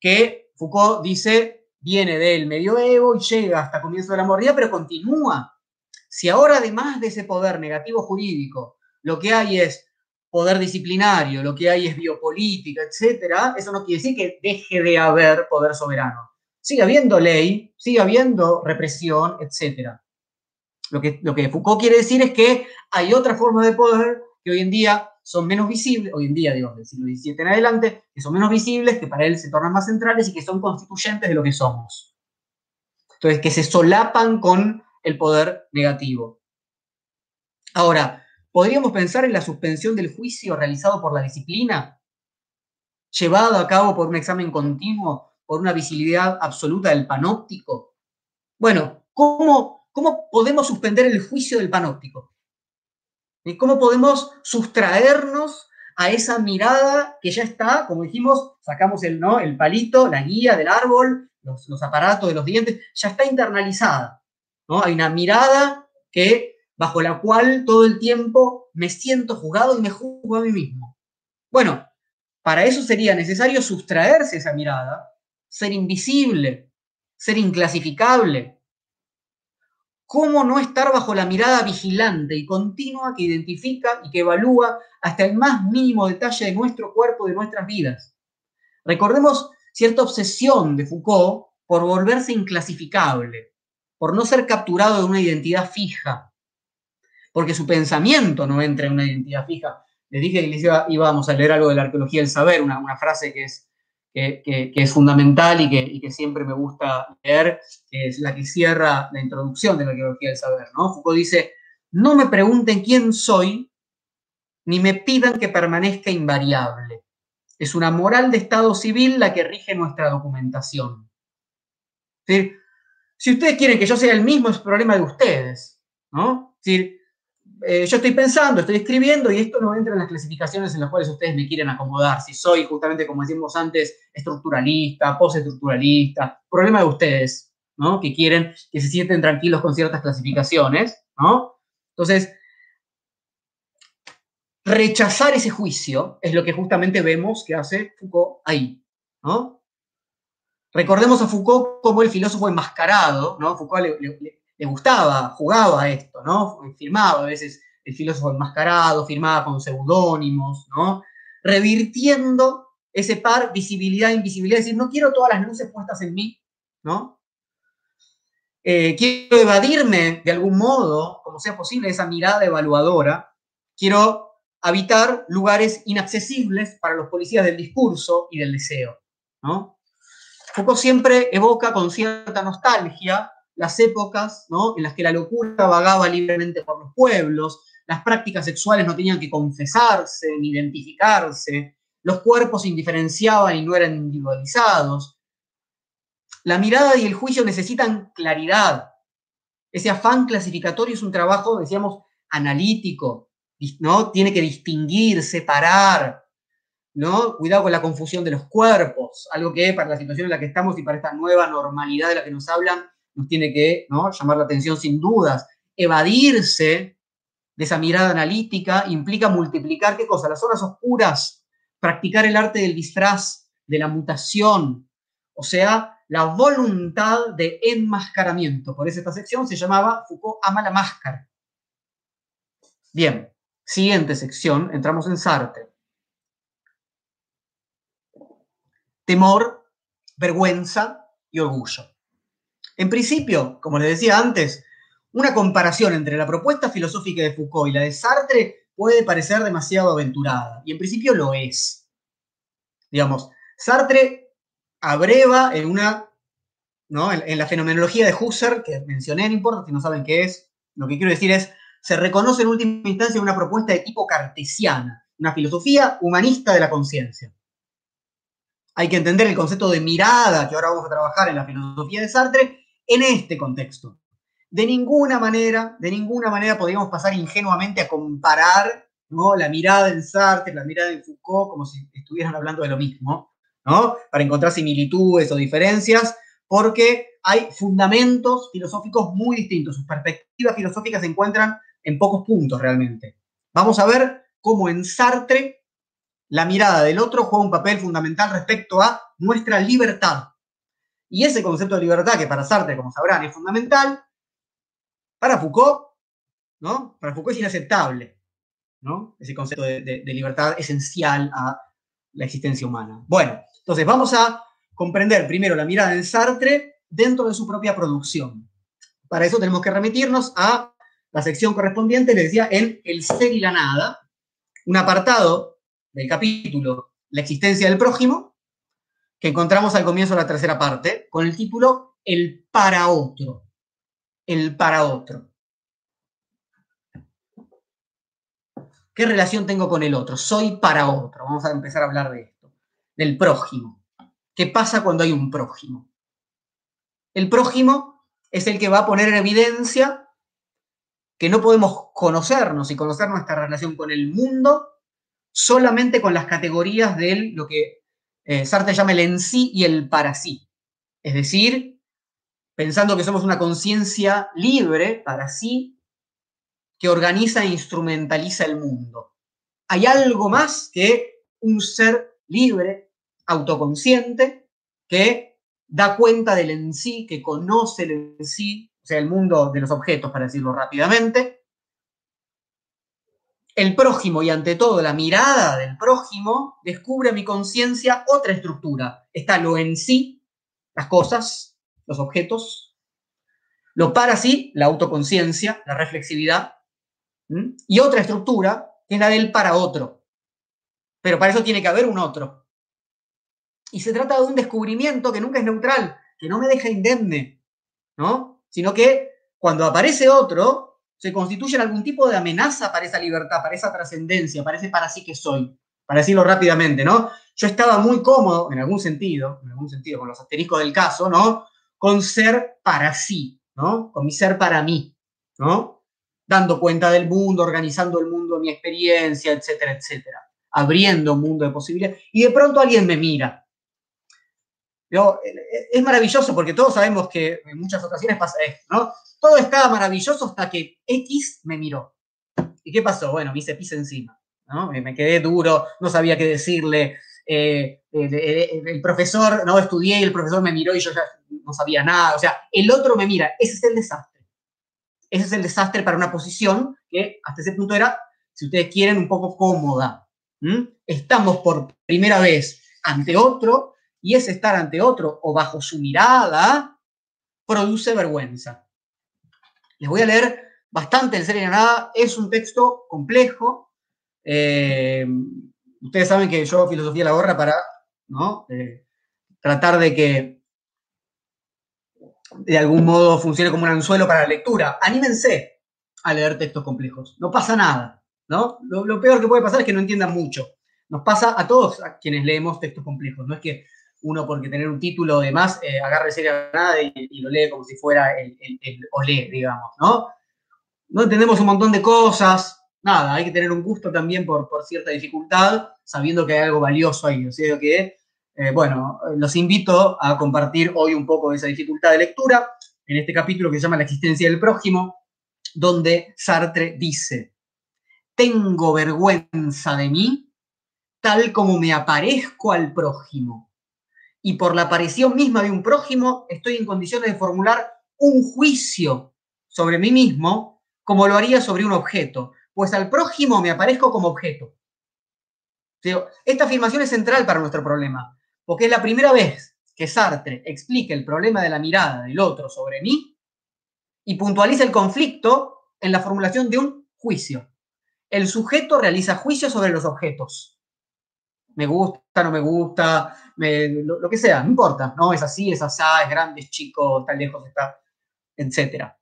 que Foucault dice viene del medioevo y llega hasta comienzo de la modernidad, pero continúa. Si ahora, además de ese poder negativo jurídico, lo que hay es poder disciplinario, lo que hay es biopolítica, etcétera, eso no quiere decir que deje de haber poder soberano. Sigue habiendo ley, sigue habiendo represión, etcétera. Lo que, lo que Foucault quiere decir es que hay otra forma de poder que hoy en día son menos visibles, hoy en día, digo, del siglo XVII en adelante, que son menos visibles, que para él se tornan más centrales y que son constituyentes de lo que somos. Entonces, que se solapan con el poder negativo. Ahora, ¿podríamos pensar en la suspensión del juicio realizado por la disciplina, llevado a cabo por un examen continuo, por una visibilidad absoluta del panóptico? Bueno, ¿cómo, cómo podemos suspender el juicio del panóptico? ¿Cómo podemos sustraernos a esa mirada que ya está, como dijimos, sacamos el, ¿no? el palito, la guía del árbol, los, aparatos de los dientes, ya está internalizada. ¿no? Hay una mirada que, bajo la cual todo el tiempo me siento juzgado y me juzgo a mí mismo. Bueno, para eso sería necesario sustraerse esa mirada, ser invisible, ser inclasificable, ¿Cómo no estar bajo la mirada vigilante y continua que identifica y que evalúa hasta el más mínimo detalle de nuestro cuerpo, de nuestras vidas? Recordemos cierta obsesión de Foucault por volverse inclasificable, por no ser capturado de una identidad fija, porque su pensamiento no entra en una identidad fija. Les dije que les íbamos a leer algo de la arqueología del saber, una, frase que es que, es fundamental y que, siempre me gusta leer, es la que cierra la introducción de la arqueología del saber. ¿no? Foucault dice, no me pregunten quién soy, ni me pidan que permanezca invariable. Es una moral de Estado civil la que rige nuestra documentación. si ustedes quieren que yo sea el mismo, es problema de ustedes. ¿no? Eh, yo estoy pensando, estoy escribiendo y esto no entra en las clasificaciones en las cuales ustedes me quieren acomodar. Si soy, justamente como decimos antes, estructuralista, postestructuralista, problema de ustedes, ¿no? Que quieren, que se sienten tranquilos con ciertas clasificaciones, ¿no? Entonces, rechazar ese juicio es lo que justamente vemos que hace Foucault ahí, ¿no? Recordemos a Foucault como el filósofo enmascarado, ¿no? Foucault le, gustaba, jugaba esto, ¿no? Firmaba a veces el filósofo enmascarado, firmaba con seudónimos, ¿no? Revirtiendo ese par visibilidad-invisibilidad, es decir, no quiero todas las luces puestas en mí, ¿no? Eh, quiero evadirme de algún modo, como sea posible, esa mirada evaluadora. Quiero habitar lugares inaccesibles para los policías del discurso y del deseo. Foucault siempre evoca con cierta nostalgia las épocas en las que la locura vagaba libremente por los pueblos, las prácticas sexuales no tenían que confesarse ni identificarse, los cuerpos se indiferenciaban y no eran individualizados. La mirada y el juicio necesitan claridad. Ese afán clasificatorio es un trabajo, decíamos, analítico, ¿no? Tiene que distinguir, separar, ¿no? Cuidado con la confusión de los cuerpos, algo que para la situación en la que estamos y para esta nueva normalidad de la que nos hablan, nos tiene que ¿no? llamar la atención sin dudas. Evadirse de esa mirada analítica implica multiplicar, ¿qué cosa? Las zonas oscuras, practicar el arte del disfraz, de la mutación, o sea, la voluntad de enmascaramiento. Por eso esta sección se llamaba Foucault ama la máscara. Bien, siguiente sección, entramos en Sartre. Temor, vergüenza y orgullo. En principio, como les decía antes, una comparación entre la propuesta filosófica de Foucault y la de Sartre puede parecer demasiado aventurada, y en principio lo es. Digamos, Sartre abreva en una, ¿no? en, la fenomenología de Husserl, que mencioné, no importa si no saben qué es, lo que quiero decir es, se reconoce en última instancia una propuesta de tipo cartesiana, una filosofía humanista de la conciencia. Hay que entender el concepto de mirada que ahora vamos a trabajar en la filosofía de Sartre en este contexto. De ninguna manera, de ninguna manera podríamos pasar ingenuamente a comparar ¿no? la mirada en Sartre, la mirada en Foucault, como si estuvieran hablando de lo mismo. ¿No? Para encontrar similitudes o diferencias, porque hay fundamentos filosóficos muy distintos. Sus perspectivas filosóficas se encuentran en pocos puntos realmente. Vamos a ver cómo en Sartre la mirada del otro juega un papel fundamental respecto a nuestra libertad. Y ese concepto de libertad, que para Sartre, como sabrán, es fundamental, para Foucault, ¿no? Para Foucault es inaceptable, ¿no? Ese concepto de, libertad esencial a la existencia humana. Bueno, entonces vamos a comprender primero la mirada de Sartre dentro de su propia producción. Para eso tenemos que remitirnos a la sección correspondiente, le decía, en El ser y la nada, un apartado del capítulo La existencia del prójimo, que encontramos al comienzo de la tercera parte, con el título El para otro. El para otro. ¿Qué relación tengo con el otro? Soy para otro. Vamos a empezar a hablar de esto. Del prójimo. ¿Qué pasa cuando hay un prójimo? El prójimo es el que va a poner en evidencia que no podemos conocernos y conocer nuestra relación con el mundo solamente con las categorías de lo que eh, Sartre llama el en sí y el para sí. Es decir, pensando que somos una conciencia libre para sí, que organiza e instrumentaliza el mundo. Hay algo más que un ser libre, autoconsciente, que da cuenta del en sí, que conoce el en sí, o sea, el mundo de los objetos, para decirlo rápidamente. El prójimo y ante todo la mirada del prójimo descubre a mi conciencia otra estructura. Está lo en sí, las cosas, los objetos. Lo para sí, la autoconciencia, la reflexividad. Y otra estructura, que es la del para otro. Pero para eso tiene que haber un otro. Y se trata de un descubrimiento que nunca es neutral, que no me deja indemne, ¿no? sino que cuando aparece otro, se constituye algún tipo de amenaza para esa libertad, para esa trascendencia, para ese para sí que soy, para decirlo rápidamente, ¿no? Yo estaba muy cómodo, en algún sentido, en algún sentido, con los asteriscos del caso, ¿no? Con ser para sí, ¿no? Con mi ser para mí, ¿no? Dando cuenta del mundo, organizando el mundo, mi experiencia, etcétera, etcétera. Abriendo un mundo de posibilidades. Y de pronto alguien me mira es maravilloso porque todos sabemos que en muchas ocasiones pasa esto, ¿no? Todo estaba maravilloso hasta que X me miró. ¿Y qué pasó? Bueno, me hice pis encima, ¿no? Me quedé duro, no sabía qué decirle. Eh, el, profesor, no estudié y el profesor me miró y yo ya no sabía nada. O sea, el otro me mira. Ese es el desastre. Ese es el desastre para una posición que hasta ese punto era, si ustedes quieren, un poco cómoda. Estamos por primera vez ante otro y ese estar ante otro o bajo su mirada produce vergüenza. Les voy a leer bastante en serio nada. Es un texto complejo. Eh, ustedes saben que yo filosofía la gorra para ¿no? Eh, tratar de que de algún modo funcione como un anzuelo para la lectura. Anímense a leer textos complejos. No pasa nada. ¿no? Lo, peor que puede pasar es que no entiendan mucho. Nos pasa a todos quienes leemos textos complejos. No es que uno porque tener un título de más eh, agarre seria nada y, lo lee como si fuera el, el, olé, digamos, ¿no? No entendemos un montón de cosas, nada, hay que tener un gusto también por, por cierta dificultad, sabiendo que hay algo valioso ahí, o que, eh, bueno, los invito a compartir hoy un poco de esa dificultad de lectura, en este capítulo que se llama La existencia del prójimo, donde Sartre dice, tengo vergüenza de mí tal como me aparezco al prójimo y por la aparición misma de un prójimo estoy en condiciones de formular un juicio sobre mí mismo como lo haría sobre un objeto, pues al prójimo me aparezco como objeto. Esta afirmación es central para nuestro problema, porque es la primera vez que Sartre explica el problema de la mirada del otro sobre mí y puntualiza el conflicto en la formulación de un juicio. El sujeto realiza juicio sobre los objetos me gusta, no me gusta, lo, que sea, no importa, ¿no? Es así, es así, es grande, es chico, está lejos, está, etc.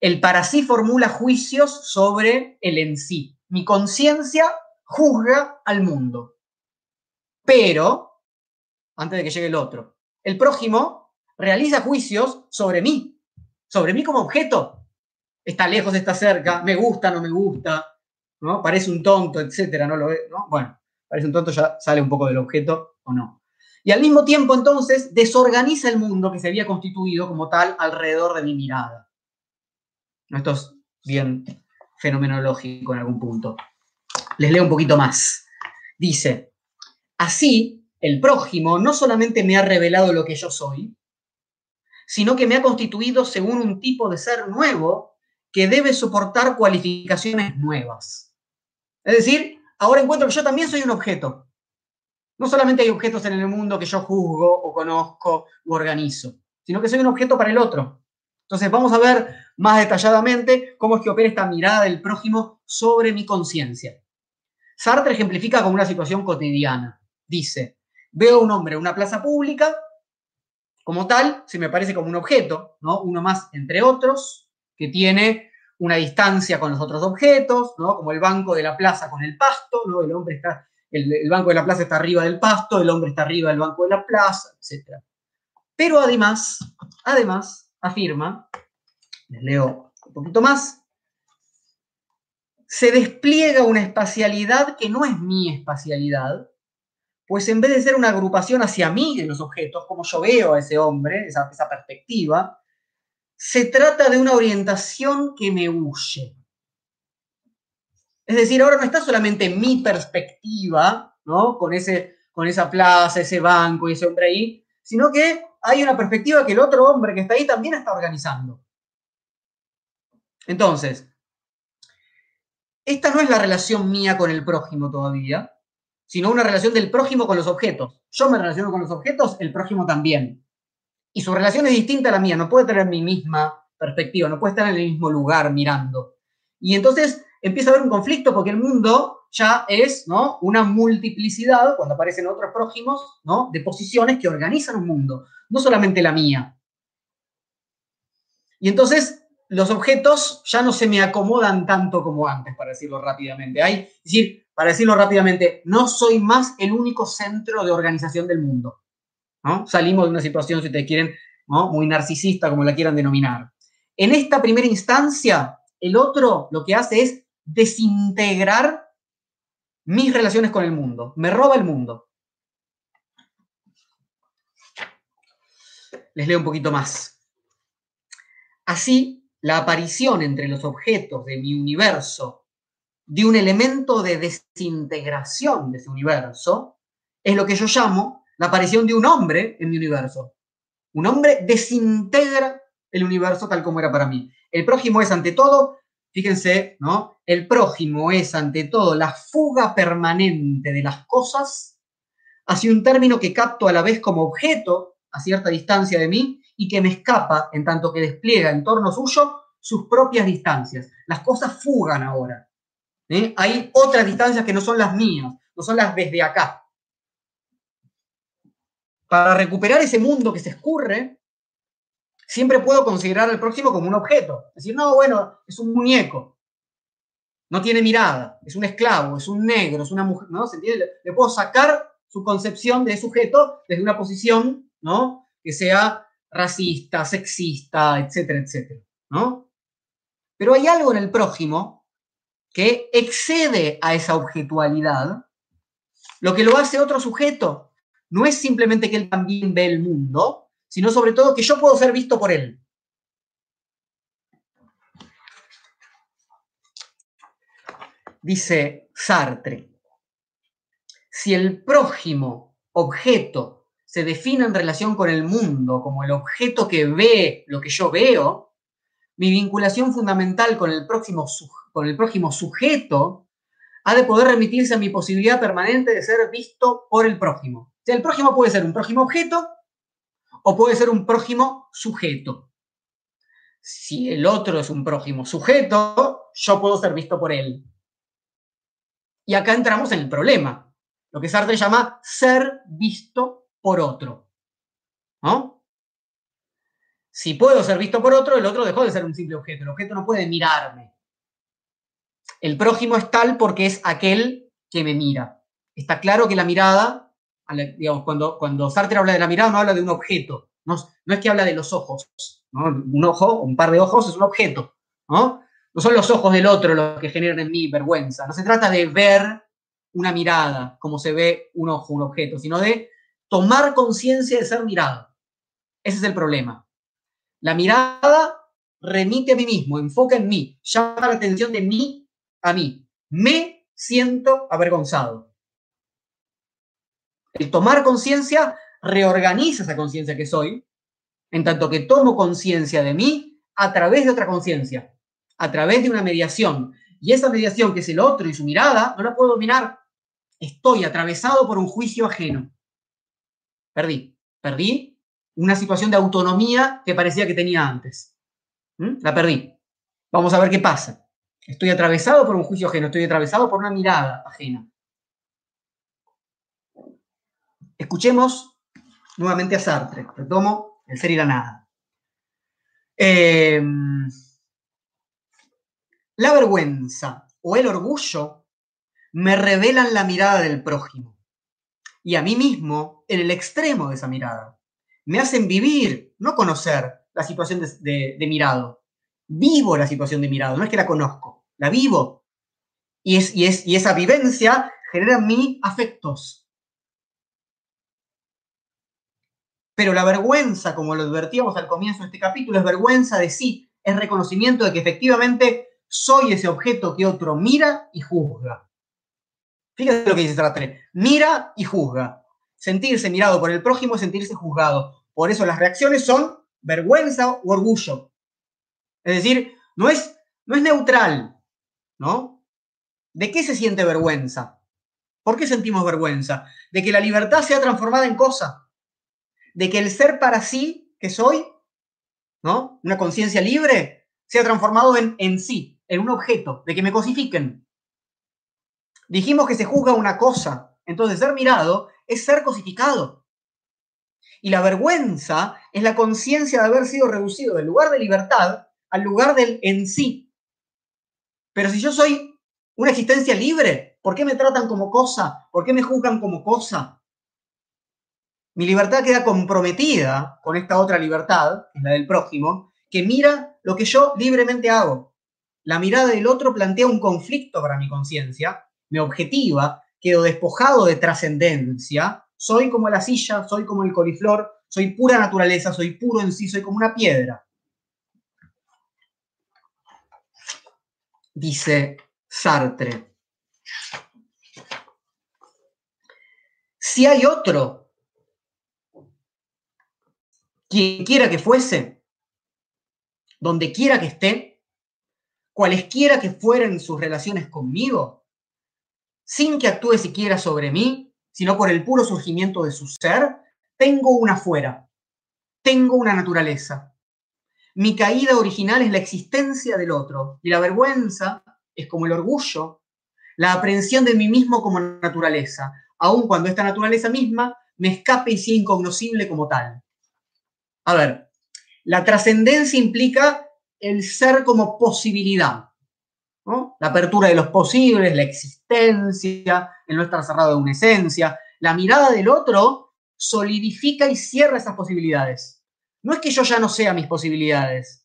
El para sí formula juicios sobre el en sí. Mi conciencia juzga al mundo. Pero, antes de que llegue el otro, el prójimo realiza juicios sobre mí, sobre mí como objeto. Está lejos, está cerca, me gusta, no me gusta, ¿no? Parece un tonto, etcétera, no lo ¿no? Bueno, parece un tonto, ya sale un poco del objeto o no. Y al mismo tiempo, entonces, desorganiza el mundo que se había constituido como tal alrededor de mi mirada. Esto es bien fenomenológico en algún punto. Les leo un poquito más. Dice, así, el prójimo no solamente me ha revelado lo que yo soy, sino que me ha constituido según un tipo de ser nuevo que debe soportar cualificaciones nuevas. Es decir, ahora encuentro que yo también soy un objeto. No solamente hay objetos en el mundo que yo juzgo o conozco u organizo, sino que soy un objeto para el otro. Entonces vamos a ver más detalladamente cómo es que opera esta mirada del prójimo sobre mi conciencia. Sartre ejemplifica con una situación cotidiana. Dice, veo a un hombre en una plaza pública, como tal, se me parece como un objeto, ¿no? Uno más entre otros, que tiene una distancia con los otros objetos, ¿no? Como el banco de la plaza con el pasto, ¿no? El hombre está, el, el banco de la plaza está arriba del pasto, el hombre está arriba del banco de la plaza, etc. Pero además, además, afirma, les leo un poquito más, se despliega una espacialidad que no es mi espacialidad, pues en vez de ser una agrupación hacia mí de los objetos, como yo veo a ese hombre, esa, esa perspectiva, se trata de una orientación que me huye. Es decir, ahora no está solamente mi perspectiva, ¿no? Con, ese, con esa plaza, ese banco y ese hombre ahí, sino que hay una perspectiva que el otro hombre que está ahí también está organizando. Entonces, esta no es la relación mía con el prójimo todavía, sino una relación del prójimo con los objetos. Yo me relaciono con los objetos, el prójimo también. Y su relación es distinta a la mía, no puede tener mi misma perspectiva, no puede estar en el mismo lugar mirando. Y entonces empieza a haber un conflicto porque el mundo ya es ¿no? una multiplicidad, cuando aparecen otros prójimos, ¿no? de posiciones que organizan un mundo, no solamente la mía. Y entonces los objetos ya no se me acomodan tanto como antes, para decirlo rápidamente. Es decir, para decirlo rápidamente, no soy más el único centro de organización del mundo. ¿No? Salimos de una situación, si ustedes quieren, muy narcisista, como la quieran denominar. En esta primera instancia, el otro lo que hace es desintegrar mis relaciones con el mundo, me roba el mundo. Les leo un poquito más. Así, la aparición entre los objetos de mi universo de un elemento de desintegración de ese universo es lo que yo llamo la aparición de un hombre en mi universo. Un hombre desintegra el universo tal como era para mí. El prójimo es ante todo, fíjense, ¿no? El prójimo es ante todo la fuga permanente de las cosas hacia un término que capto a la vez como objeto a cierta distancia de mí y que me escapa en tanto que despliega en torno suyo sus propias distancias. Las cosas fugan ahora. ¿eh? Hay otras distancias que no son las mías, no son las desde acá. Para recuperar ese mundo que se escurre, siempre puedo considerar al próximo como un objeto. Decir, no, bueno, es un muñeco. No tiene mirada, es un esclavo, es un negro, es una mujer, ¿no? ¿Se entiende? Le puedo sacar su concepción de sujeto desde una posición, ¿no? Que sea racista, sexista, etcétera, etcétera, ¿no? Pero hay algo en el prójimo que excede a esa objetualidad, lo que lo hace otro sujeto. No es simplemente que él también ve el mundo, sino sobre todo que yo puedo ser visto por él. Dice Sartre, si el prójimo objeto se define en relación con el mundo como el objeto que ve lo que yo veo, mi vinculación fundamental con el, próximo, con el prójimo sujeto ha de poder remitirse a mi posibilidad permanente de ser visto por el prójimo. Sea, el prójimo puede ser un prójimo objeto o puede ser un prójimo sujeto. Si el otro es un prójimo sujeto, yo puedo ser visto por él. Y acá entramos en el problema, lo que Sartre llama ser visto por otro. ¿No? Si puedo ser visto por otro, el otro dejó de ser un simple objeto. El objeto no puede mirarme. El prójimo es tal porque es aquel que me mira. Está claro que la mirada, cuando Sartre habla de la mirada, no habla de un objeto. No, es que habla de los ojos. Un ojo, un par de ojos es un objeto. ¿no? no son los ojos del otro los que generan en mí vergüenza. No se trata de ver una mirada como se ve un ojo, un objeto, sino de tomar conciencia de ser mirado. Ese es el problema. La mirada remite a mí mismo, enfoca en mí, llama la atención de mí a mí. Me siento avergonzado. El tomar conciencia reorganiza esa conciencia que soy, en tanto que tomo conciencia de mí a través de otra conciencia, a través de una mediación. Y esa mediación que es el otro y su mirada, no la puedo dominar. Estoy atravesado por un juicio ajeno. Perdí, perdí una situación de autonomía que parecía que tenía antes. ¿Mm? La perdí. Vamos a ver qué pasa. Estoy atravesado por un juicio ajeno, estoy atravesado por una mirada ajena. Escuchemos nuevamente a Sartre. Retomo el ser y la nada. Em, la vergüenza o el orgullo me revelan la mirada del prójimo y a mí mismo en el extremo de esa mirada. Me hacen vivir, no conocer la situación de, mirado. Vivo la situación de mirado, no es que la conozco, la vivo. Y, es, y, es, y esa vivencia genera en mí afectos, Pero la vergüenza, como lo advertíamos al comienzo de este capítulo, es vergüenza de sí, es reconocimiento de que efectivamente soy ese objeto que otro mira y juzga. Fíjate lo que dice Sartre, mira y juzga. Sentirse mirado por el prójimo es sentirse juzgado. Por eso las reacciones son vergüenza o orgullo. Es decir, no es, no es neutral, ¿no? ¿De qué se siente vergüenza? ¿Por qué sentimos vergüenza? De que la libertad sea transformada en cosa de que el ser para sí que soy, ¿no? Una conciencia libre, sea transformado en, en sí, en un objeto, de que me cosifiquen. Dijimos que se juzga una cosa, entonces ser mirado es ser cosificado. Y la vergüenza es la conciencia de haber sido reducido del lugar de libertad al lugar del en sí. Pero si yo soy una existencia libre, ¿por qué me tratan como cosa? ¿Por qué me juzgan como cosa? Mi libertad queda comprometida con esta otra libertad, la del prójimo, que mira lo que yo libremente hago. La mirada del otro plantea un conflicto para mi conciencia, me objetiva, quedo despojado de trascendencia, soy como la silla, soy como el coliflor, soy pura naturaleza, soy puro en sí, soy como una piedra. Dice Sartre. Si hay otro quien quiera que fuese, donde quiera que esté, cualesquiera que fueran sus relaciones conmigo, sin que actúe siquiera sobre mí, sino por el puro surgimiento de su ser, tengo una fuera, tengo una naturaleza. Mi caída original es la existencia del otro y la vergüenza es como el orgullo, la aprehensión de mí mismo como naturaleza, aun cuando esta naturaleza misma me escape y sea incognoscible como tal. A ver, la trascendencia implica el ser como posibilidad. La apertura de los posibles, la existencia, el no estar cerrado de una esencia. La mirada del otro solidifica y cierra esas posibilidades. No es que yo ya no sea mis posibilidades,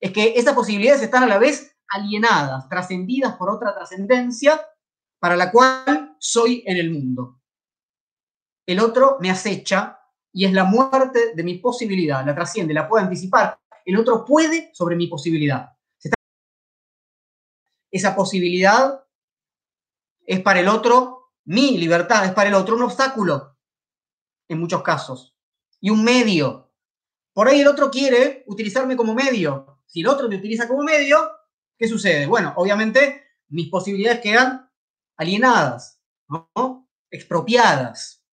es que esas posibilidades están a la vez alienadas, trascendidas por otra trascendencia para la cual soy en el mundo. El otro me acecha y es la muerte de mi posibilidad, la trasciende, la puedo anticipar. El otro puede sobre mi posibilidad. Esa posibilidad es para el otro, mi libertad es para el otro un obstáculo, en muchos casos, y un medio. Por ahí el otro quiere utilizarme como medio. Si el otro me utiliza como medio, ¿qué sucede? Bueno, obviamente mis posibilidades quedan alienadas, ¿no? expropiadas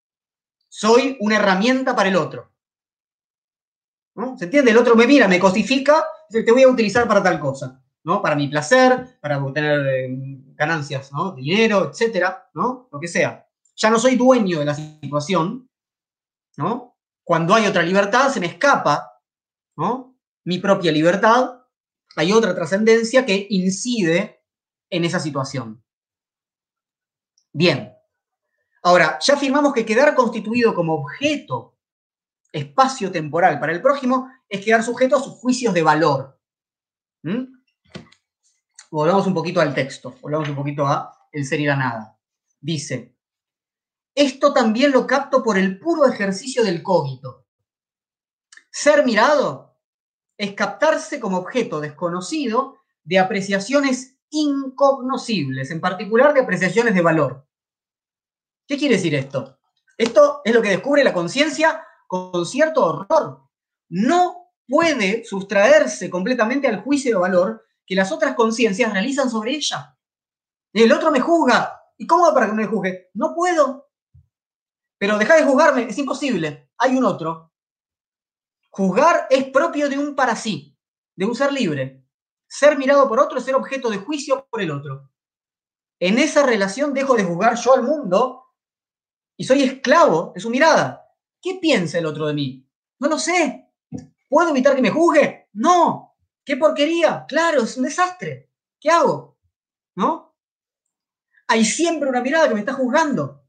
soy una herramienta para el otro. ¿No? ¿Se entiende? El otro me mira, me cosifica, te voy a utilizar para tal cosa, ¿no? Para mi placer, para obtener eh, ganancias, ¿no? Dinero, etcétera, ¿no? Lo que sea. Ya no soy dueño de la situación, ¿no? Cuando hay otra libertad, se me escapa, ¿no? Mi propia libertad, hay otra trascendencia que incide en esa situación. Bien, Ahora, ya afirmamos que quedar constituido como objeto espacio-temporal para el prójimo es quedar sujeto a sus juicios de valor. ¿Mm? Volvamos un poquito al texto, volvamos un poquito a el ser y la nada. Dice, esto también lo capto por el puro ejercicio del cogito. Ser mirado es captarse como objeto desconocido de apreciaciones incognoscibles, en particular de apreciaciones de valor. ¿Qué quiere decir esto? Esto es lo que descubre la conciencia con cierto horror. No puede sustraerse completamente al juicio de valor que las otras conciencias realizan sobre ella. El otro me juzga. ¿Y cómo para que me juzgue? No puedo. Pero deja de juzgarme, es imposible. Hay un otro. Juzgar es propio de un para sí, de un ser libre. Ser mirado por otro es ser objeto de juicio por el otro. En esa relación dejo de juzgar yo al mundo y soy esclavo de su mirada. ¿Qué piensa el otro de mí? No lo sé. ¿Puedo evitar que me juzgue? No. ¿Qué porquería? Claro, es un desastre. ¿Qué hago? ¿No? Hay siempre una mirada que me está juzgando.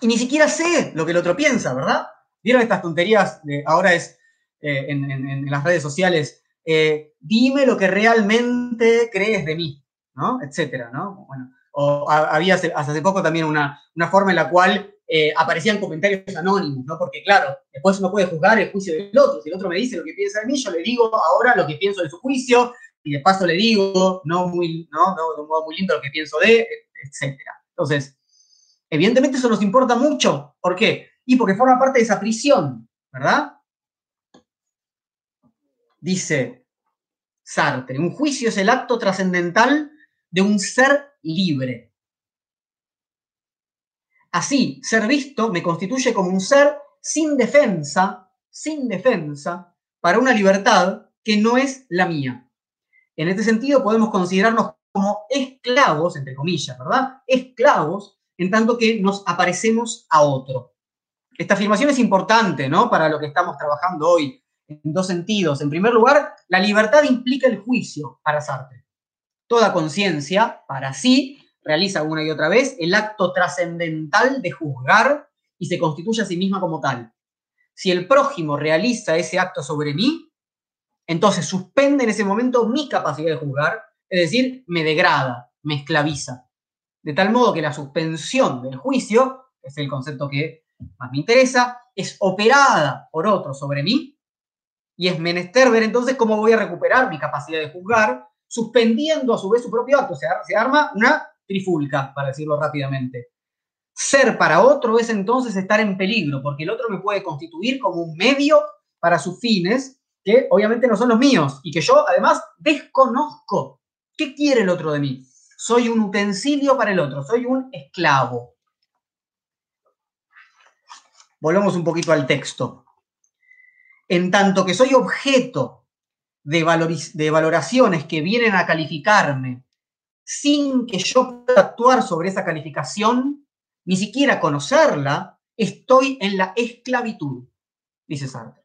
Y ni siquiera sé lo que el otro piensa, ¿verdad? ¿Vieron estas tonterías? De, ahora es eh, en, las redes sociales. Eh, dime lo que realmente crees de mí, ¿no? Etcétera, ¿no? Bueno, o había hace, hace poco también una, una forma en la cual eh, aparecían comentarios anónimos, ¿no? Porque claro, después uno puede juzgar el juicio del otro. Si el otro me dice lo que piensa de mí, yo le digo ahora lo que pienso de su juicio y de paso le digo, no muy, no, no de un modo muy lindo lo que pienso de, etcétera. Entonces, evidentemente eso nos importa mucho. ¿Por qué? Y porque forma parte de esa prisión, ¿verdad? Dice Sartre, un juicio es el acto trascendental de un ser libre. Así, ser visto me constituye como un ser sin defensa, sin defensa, para una libertad que no es la mía. En este sentido, podemos considerarnos como esclavos, entre comillas, ¿verdad? Esclavos, en tanto que nos aparecemos a otro. Esta afirmación es importante, ¿no? Para lo que estamos trabajando hoy, en dos sentidos. En primer lugar, la libertad implica el juicio para Sartre. Toda conciencia, para sí, realiza una y otra vez el acto trascendental de juzgar y se constituye a sí misma como tal. Si el prójimo realiza ese acto sobre mí, entonces suspende en ese momento mi capacidad de juzgar, es decir, me degrada, me esclaviza. De tal modo que la suspensión del juicio, que es el concepto que más me interesa, es operada por otro sobre mí y es menester ver entonces cómo voy a recuperar mi capacidad de juzgar suspendiendo a su vez su propio acto. Se, arma una trifulca, para decirlo rápidamente. Ser para otro es entonces estar en peligro, porque el otro me puede constituir como un medio para sus fines, que obviamente no son los míos, y que yo además desconozco. ¿Qué quiere el otro de mí? Soy un utensilio para el otro, soy un esclavo. Volvamos un poquito al texto. En tanto que soy objeto de, de valoraciones que vienen a calificarme sin que yo pueda actuar sobre esa calificación, ni siquiera conocerla, estoy en la esclavitud, dice Sartre.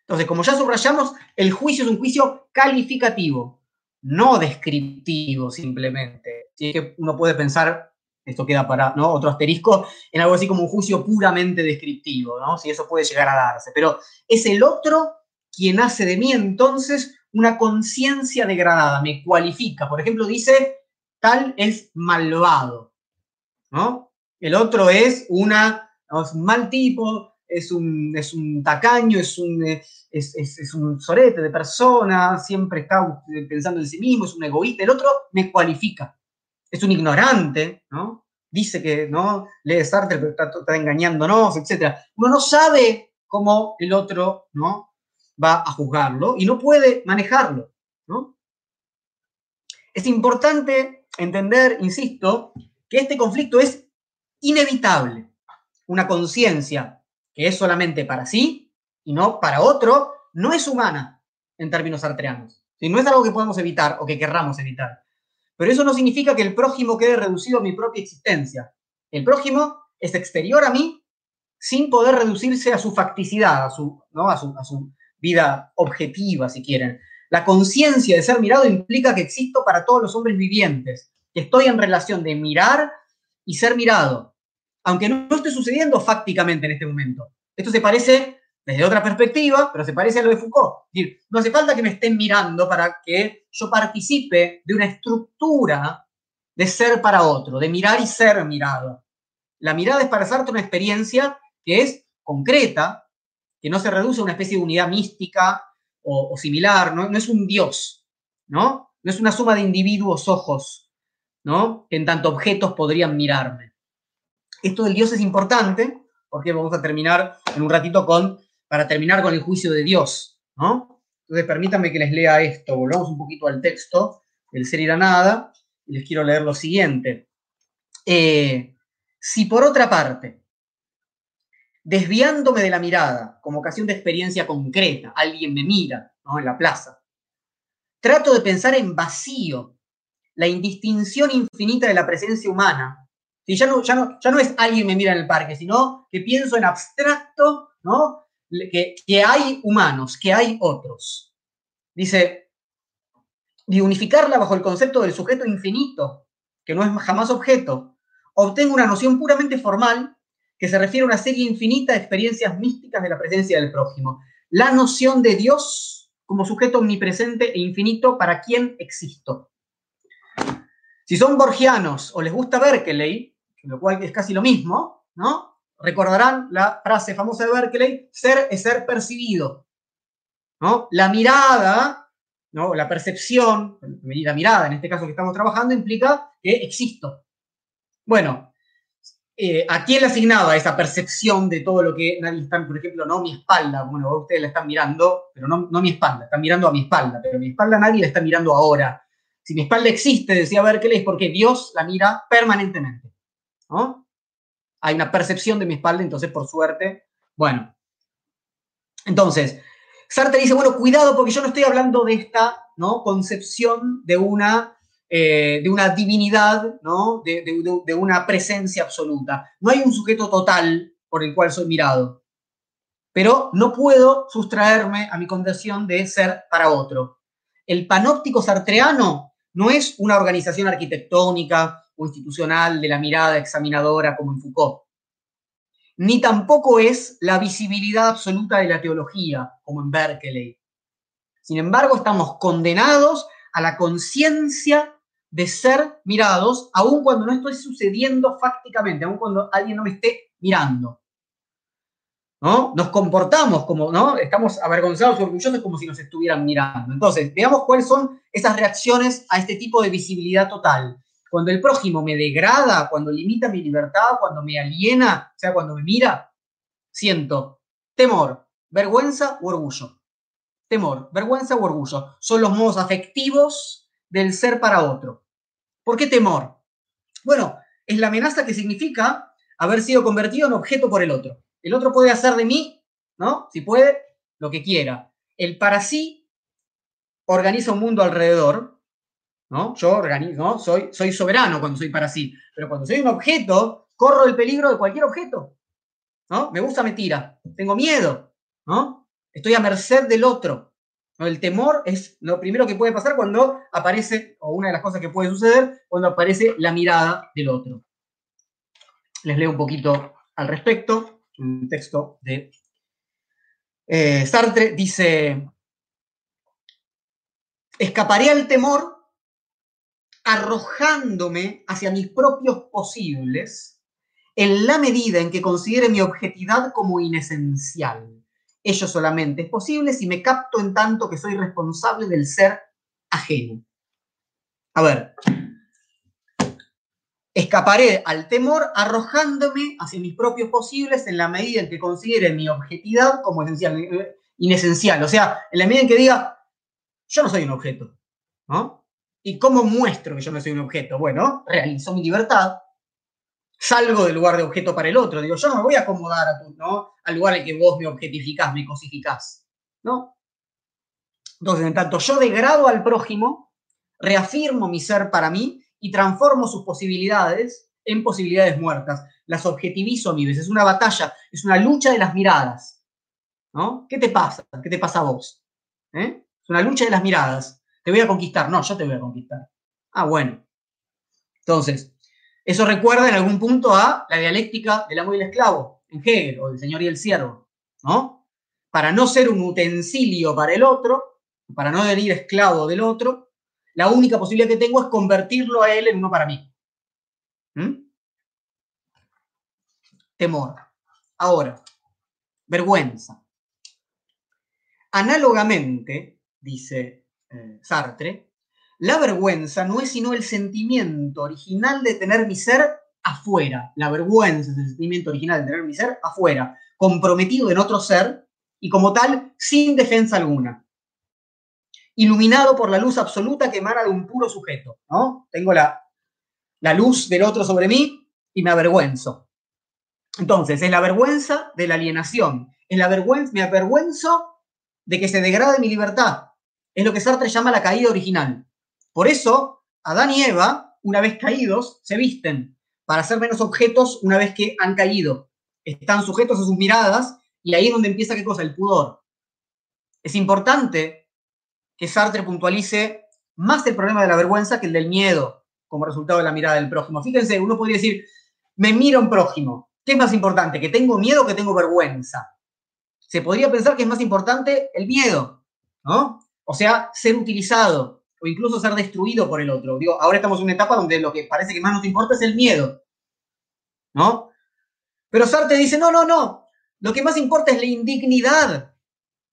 Entonces, como ya subrayamos, el juicio es un juicio calificativo, no descriptivo simplemente. Si que uno puede pensar, esto queda para ¿no? otro asterisco, en algo así como un juicio puramente descriptivo, ¿no? si eso puede llegar a darse. Pero es el otro quien hace de mí entonces una conciencia degradada, me cualifica. Por ejemplo, dice, tal es malvado, ¿no? El otro es una, un mal tipo, es un, es un tacaño, es un, es, un sorete de persona, siempre está pensando en sí mismo, es un egoísta. El otro me cualifica. Es un ignorante, ¿no? Dice que, ¿no? Lee Sartre, pero está, está engañándonos, etc. Uno no sabe cómo el otro, ¿no? Va a juzgarlo y no puede manejarlo. ¿no? Es importante entender, insisto, que este conflicto es inevitable. Una conciencia que es solamente para sí y no para otro, no es humana en términos artreanos. No es algo que podemos evitar o que querramos evitar. Pero eso no significa que el prójimo quede reducido a mi propia existencia. El prójimo es exterior a mí sin poder reducirse a su facticidad, a su, ¿no? a su, a su vida objetiva, si quieren. La conciencia de ser mirado implica que existo para todos los hombres vivientes, que estoy en relación de mirar y ser mirado, aunque no, esté sucediendo fácticamente en este momento. Esto se parece desde otra perspectiva, pero se parece a lo de Foucault. Es decir, no hace falta que me estén mirando para que yo participe de una estructura de ser para otro, de mirar y ser mirado. La mirada es para Sartre una experiencia que es concreta, que no se reduce a una especie de unidad mística o, similar, ¿no? no es un Dios, ¿no? No es una suma de individuos ojos, ¿no? Que en tanto objetos podrían mirarme. Esto del Dios es importante porque vamos a terminar en un ratito con, para terminar con el juicio de Dios, ¿no? Entonces permítanme que les lea esto, volvamos un poquito al texto del ser y la nada, y les quiero leer lo siguiente. Eh, si por otra parte, desviándome de la mirada como ocasión de experiencia concreta, alguien me mira en la plaza, trato de pensar en vacío, la indistinción infinita de la presencia humana. Si ya, no, ya, no, ya no es alguien me mira en el parque, sino que pienso en abstracto, ¿no? que, que hay humanos, que hay otros. Dice, de unificarla bajo el concepto del sujeto infinito, que no es jamás objeto, obtengo una noción puramente formal que se refiere a una serie infinita de experiencias místicas de la presencia del prójimo. La noción de Dios como sujeto omnipresente e infinito para quien existo. Si son borgianos o les gusta Berkeley, lo cual es casi lo mismo, ¿no? Recordarán la frase famosa de Berkeley, ser es ser percibido. ¿no? La mirada ¿no? La percepción, la mirada en este caso que estamos trabajando, implica que existo. Bueno, eh, ¿a quién le asignaba esa percepción de todo lo que nadie está, por ejemplo, no mi espalda? Bueno, ustedes la están mirando, pero no, no mi espalda, están mirando a mi espalda, pero mi espalda nadie la está mirando ahora. Si mi espalda existe, decía Berkeley, es porque Dios la mira permanentemente. ¿no? Hay una percepción de mi espalda, entonces, por suerte, bueno. Entonces, Sartre dice, bueno, cuidado porque yo no estoy hablando de esta ¿no? concepción de una, eh, de una divinidad, ¿no? De, de, una presencia absoluta. No hay un sujeto total por el cual soy mirado. Pero no puedo sustraerme a mi condición de ser para otro. El panóptico sartreano no es una organización arquitectónica o institucional de la mirada examinadora como en Foucault ni tampoco es la visibilidad absoluta de la teología, como en Berkeley. Sin embargo, estamos condenados a la conciencia de ser mirados, aun cuando no estoy sucediendo fácticamente, aun cuando alguien no me esté mirando. ¿No? Nos comportamos como, ¿no? Estamos avergonzados orgullosos como si nos estuvieran mirando. Entonces, veamos cuáles son esas reacciones a este tipo de visibilidad total. Cuando el prójimo me degrada, cuando limita mi libertad, cuando me aliena, o sea, cuando me mira, siento temor, vergüenza u orgullo. Temor, vergüenza u orgullo. Son los modos afectivos del ser para otro. ¿Por qué temor? Bueno, es la amenaza que significa haber sido convertido en objeto por el otro. El otro puede hacer de mí, ¿no? Si puede, lo que quiera. El para sí organiza un mundo alrededor ¿no? Yo organizo, soy, soy soberano cuando soy para sí, pero cuando soy un objeto, corro el peligro de cualquier objeto, ¿no? Me gusta, me tira, tengo miedo, ¿no? Estoy a merced del otro. El temor es lo primero que puede pasar cuando aparece, o una de las cosas que puede suceder, cuando aparece la mirada del otro. Les leo un poquito al respecto, un texto de eh, Sartre, dice, escaparé al temor arrojándome hacia mis propios posibles en la medida en que considere mi objetividad como inesencial. Ello solamente es posible si me capto en tanto que soy responsable del ser ajeno. A ver, escaparé al temor arrojándome hacia mis propios posibles en la medida en que considere mi objetividad como esencial, eh, inesencial. O sea, en la medida en que diga, yo no soy un objeto, ¿no? ¿Y cómo muestro que yo no soy un objeto? Bueno, realizo mi libertad, salgo del lugar de objeto para el otro. Digo, yo no me voy a acomodar a tu, ¿no? al lugar en que vos me objetificás, me cosificás. ¿no? Entonces, en tanto yo degrado al prójimo, reafirmo mi ser para mí y transformo sus posibilidades en posibilidades muertas. Las objetivizo a mi vez. Es una batalla, es una lucha de las miradas. ¿no? ¿Qué te pasa? ¿Qué te pasa a vos? ¿Eh? Es una lucha de las miradas. Te voy a conquistar. No, yo te voy a conquistar. Ah, bueno. Entonces, eso recuerda en algún punto a la dialéctica del amo y el esclavo, en Hegel, o del señor y el siervo, ¿no? Para no ser un utensilio para el otro, para no venir esclavo del otro, la única posibilidad que tengo es convertirlo a él en uno para mí. ¿Mm? Temor. Ahora, vergüenza. Análogamente, dice eh, Sartre, la vergüenza no es sino el sentimiento original de tener mi ser afuera. La vergüenza es el sentimiento original de tener mi ser afuera, comprometido en otro ser y como tal, sin defensa alguna. Iluminado por la luz absoluta que emana de un puro sujeto. ¿no? Tengo la, la luz del otro sobre mí y me avergüenzo. Entonces, es la vergüenza de la alienación. Es la vergüenza, me avergüenzo de que se degrade mi libertad. Es lo que Sartre llama la caída original. Por eso, Adán y Eva, una vez caídos, se visten para ser menos objetos una vez que han caído. Están sujetos a sus miradas y ahí es donde empieza qué cosa, el pudor. Es importante que Sartre puntualice más el problema de la vergüenza que el del miedo como resultado de la mirada del prójimo. Fíjense, uno podría decir, me mira un prójimo. ¿Qué es más importante? ¿Que tengo miedo o que tengo vergüenza? Se podría pensar que es más importante el miedo, ¿no? O sea, ser utilizado o incluso ser destruido por el otro. Ahora estamos en una etapa donde lo que parece que más nos importa es el miedo, ¿no? Pero Sartre dice, no, no, no, lo que más importa es la indignidad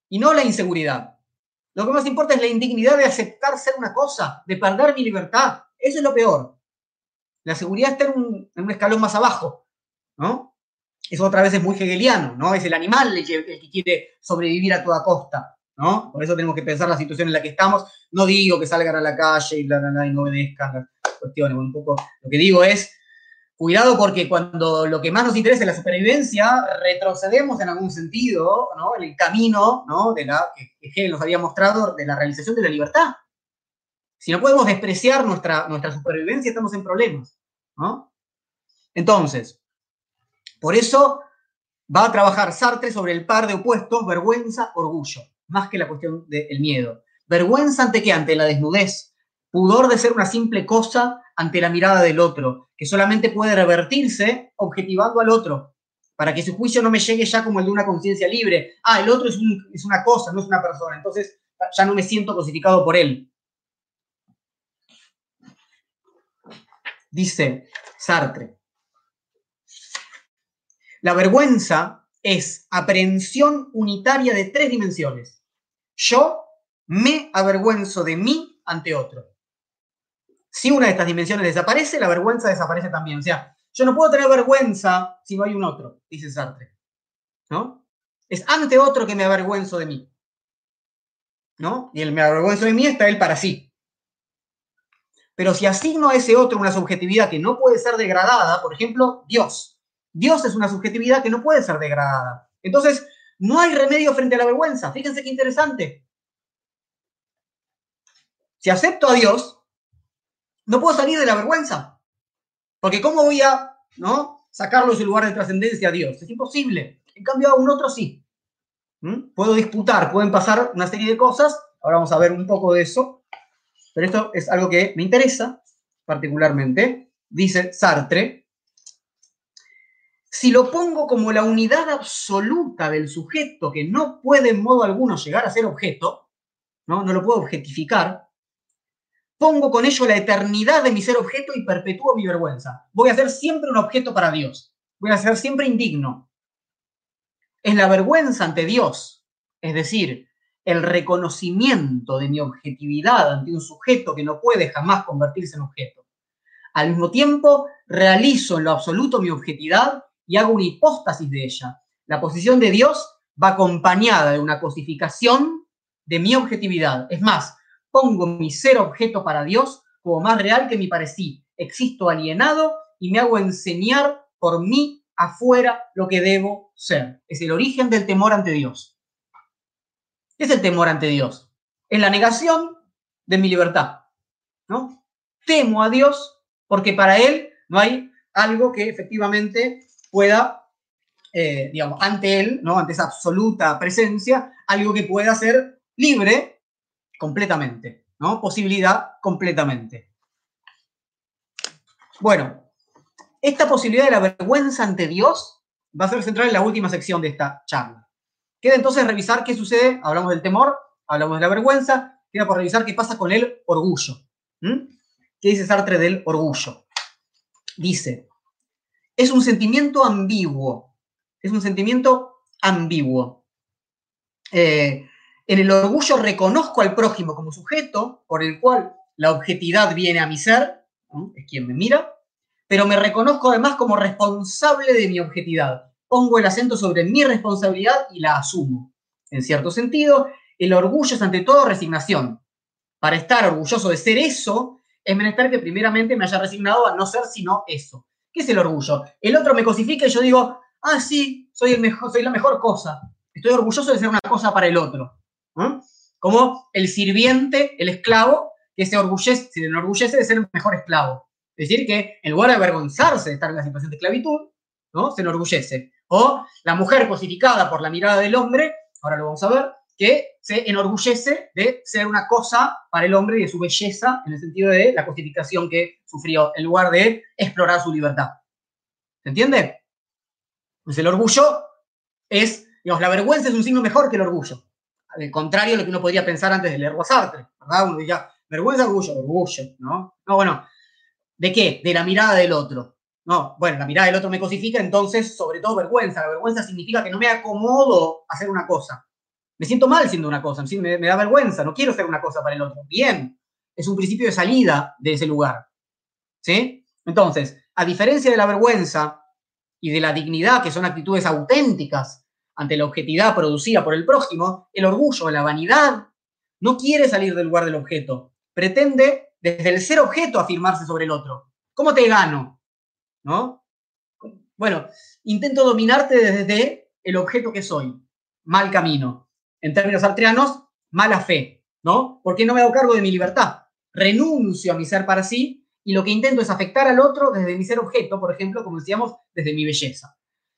y no la inseguridad. Lo que más importa es la indignidad de aceptar ser una cosa, de perder mi libertad. Eso es lo peor. La seguridad está en un, escalón más abajo, ¿no? Eso otra vez es muy hegeliano, ¿no? Es el animal el que, quiere sobrevivir a toda costa, ¿no? Por eso tenemos que pensar la situación en la que estamos. No digo que salgan a la calle y, bla, bla, y no obedezcan las cuestiones. Un poco lo que digo es, cuidado porque cuando lo que más nos interesa es la supervivencia, retrocedemos en algún sentido, ¿no? En el camino, ¿no? De la que Hegel nos había mostrado de la realización de la libertad. Si no podemos despreciar nuestra, nuestra supervivencia, estamos en problemas. ¿no? Entonces, por eso va a trabajar Sartre sobre el par de opuestos, vergüenza, orgullo, más que la cuestión del miedo. Vergüenza ante qué? Ante la desnudez. Pudor de ser una simple cosa ante la mirada del otro, que solamente puede revertirse objetivando al otro, para que su juicio no me llegue ya como el de una conciencia libre. Ah, el otro es, es una cosa, no es una persona, entonces ya no me siento cosificado por él. dice Sartre. La vergüenza es aprehensión unitaria de tres dimensiones. Yo me avergüenzo de mí ante otro. Si una de estas dimensiones desaparece, la vergüenza desaparece también. O sea, yo no puedo tener vergüenza si no hay un otro, dice Sartre. ¿No? Es ante otro que me avergüenzo de mí. ¿No? Y el me avergüenzo de mí está él para sí. Pero si asigno a ese otro una subjetividad que no puede ser degradada, por ejemplo, Dios. Dios es una subjetividad que no puede ser degradada. Entonces, no hay remedio frente a la vergüenza. Fíjense qué interesante. Si acepto a Dios, no puedo salir de la vergüenza. Porque ¿cómo voy a ¿no? sacarlo de su lugar de trascendencia a Dios? Es imposible. En cambio, a un otro sí. ¿Mm? Puedo disputar, pueden pasar una serie de cosas. Ahora vamos a ver un poco de eso. Pero esto es algo que me interesa particularmente. Dice Sartre, si lo pongo como la unidad absoluta del sujeto que no puede en modo alguno llegar a ser objeto, no, no lo puedo objetificar, pongo con ello la eternidad de mi ser objeto y perpetúo mi vergüenza. Voy a ser siempre un objeto para Dios. Voy a ser siempre indigno. Es la vergüenza ante Dios, es decir, el reconocimiento de mi objetividad ante un sujeto que no puede jamás convertirse en objeto. Al mismo tiempo, realizo en lo absoluto mi objetividad y hago una hipóstasis de ella. La posición de Dios va acompañada de una cosificación de mi objetividad. Es más, pongo mi ser objeto para Dios como más real que mi parecí. Existo alienado y me hago enseñar por mí afuera lo que debo ser. Es el origen del temor ante Dios. ¿Qué es el temor ante Dios? Es la negación de mi libertad. ¿no? Temo a Dios porque para Él no hay algo que efectivamente pueda, eh, digamos, ante Él, ¿no? ante esa absoluta presencia, algo que pueda ser libre completamente, ¿no? Posibilidad completamente. Bueno, esta posibilidad de la vergüenza ante Dios va a ser central en la última sección de esta charla. Queda entonces revisar qué sucede, hablamos del temor, hablamos de la vergüenza, queda por revisar qué pasa con el orgullo. ¿Qué dice Sartre del orgullo? Dice, es un sentimiento ambiguo, es un sentimiento ambiguo. Eh, en el orgullo reconozco al prójimo como sujeto por el cual la objetividad viene a mi ser, es quien me mira, pero me reconozco además como responsable de mi objetividad. Pongo el acento sobre mi responsabilidad y la asumo. En cierto sentido, el orgullo es ante todo resignación. Para estar orgulloso de ser eso, es menester que primeramente me haya resignado a no ser sino eso. ¿Qué es el orgullo? El otro me cosifica y yo digo, ah, sí, soy, el mejor, soy la mejor cosa. Estoy orgulloso de ser una cosa para el otro. Como el sirviente, el esclavo, que se, orgullece, se enorgullece de ser el mejor esclavo. Es decir, que en lugar de avergonzarse de estar en la situación de esclavitud, ¿no? se enorgullece. O la mujer cosificada por la mirada del hombre, ahora lo vamos a ver, que se enorgullece de ser una cosa para el hombre y de su belleza, en el sentido de la cosificación que sufrió, en lugar de explorar su libertad. ¿Se entiende? Pues el orgullo es, digamos, la vergüenza es un signo mejor que el orgullo. Al contrario de lo que uno podría pensar antes de leer Sartre, ¿verdad? Uno diría, vergüenza, orgullo, orgullo, ¿no? No, bueno, ¿de qué? De la mirada del otro. No, bueno, la mirada del otro me cosifica, entonces, sobre todo vergüenza. La vergüenza significa que no me acomodo a hacer una cosa. Me siento mal siendo una cosa, me, me da vergüenza, no quiero ser una cosa para el otro. Bien, es un principio de salida de ese lugar. ¿Sí? Entonces, a diferencia de la vergüenza y de la dignidad, que son actitudes auténticas ante la objetividad producida por el prójimo, el orgullo, la vanidad, no quiere salir del lugar del objeto. Pretende, desde el ser objeto, afirmarse sobre el otro. ¿Cómo te gano? ¿No? Bueno, intento dominarte desde el objeto que soy. Mal camino en términos artrianos, mala fe, ¿no? Porque no me hago cargo de mi libertad. Renuncio a mi ser para sí y lo que intento es afectar al otro desde mi ser objeto, por ejemplo, como decíamos, desde mi belleza.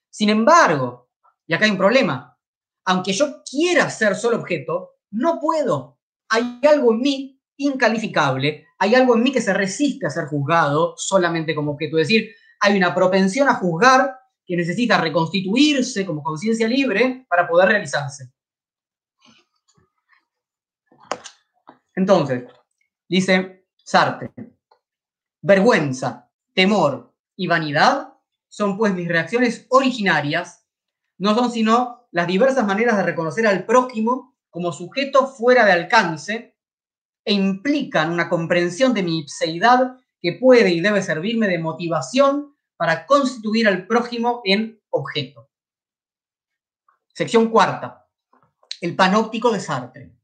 Sin embargo, y acá hay un problema, aunque yo quiera ser solo objeto, no puedo. Hay algo en mí incalificable, hay algo en mí que se resiste a ser juzgado solamente como objeto. Es decir, hay una propensión a juzgar que necesita reconstituirse como conciencia libre para poder realizarse. Entonces, dice Sartre, vergüenza, temor y vanidad son pues mis reacciones originarias, no son sino las diversas maneras de reconocer al prójimo como sujeto fuera de alcance e implican una comprensión de mi ipseidad que puede y debe servirme de motivación para constituir al prójimo en objeto. Sección cuarta. El panóptico de Sartre.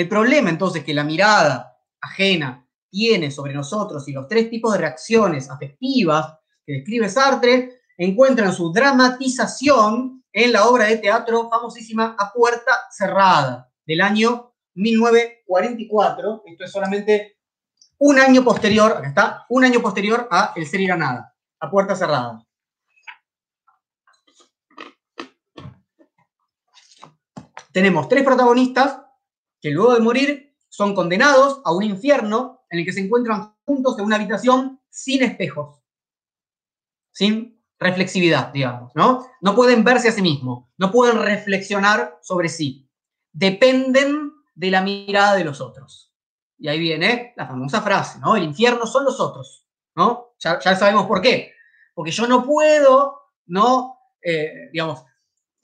El problema entonces que la mirada ajena tiene sobre nosotros y los tres tipos de reacciones afectivas que describe Sartre encuentran su dramatización en la obra de teatro famosísima A Puerta Cerrada del año 1944. Esto es solamente un año posterior, acá está, un año posterior a El ser y nada, A Puerta Cerrada. Tenemos tres protagonistas que luego de morir son condenados a un infierno en el que se encuentran juntos en una habitación sin espejos, sin reflexividad, digamos, ¿no? No pueden verse a sí mismos, no pueden reflexionar sobre sí, dependen de la mirada de los otros. Y ahí viene la famosa frase, ¿no? El infierno son los otros, ¿no? Ya, sabemos por qué. Porque yo no puedo, ¿no? Eh, digamos,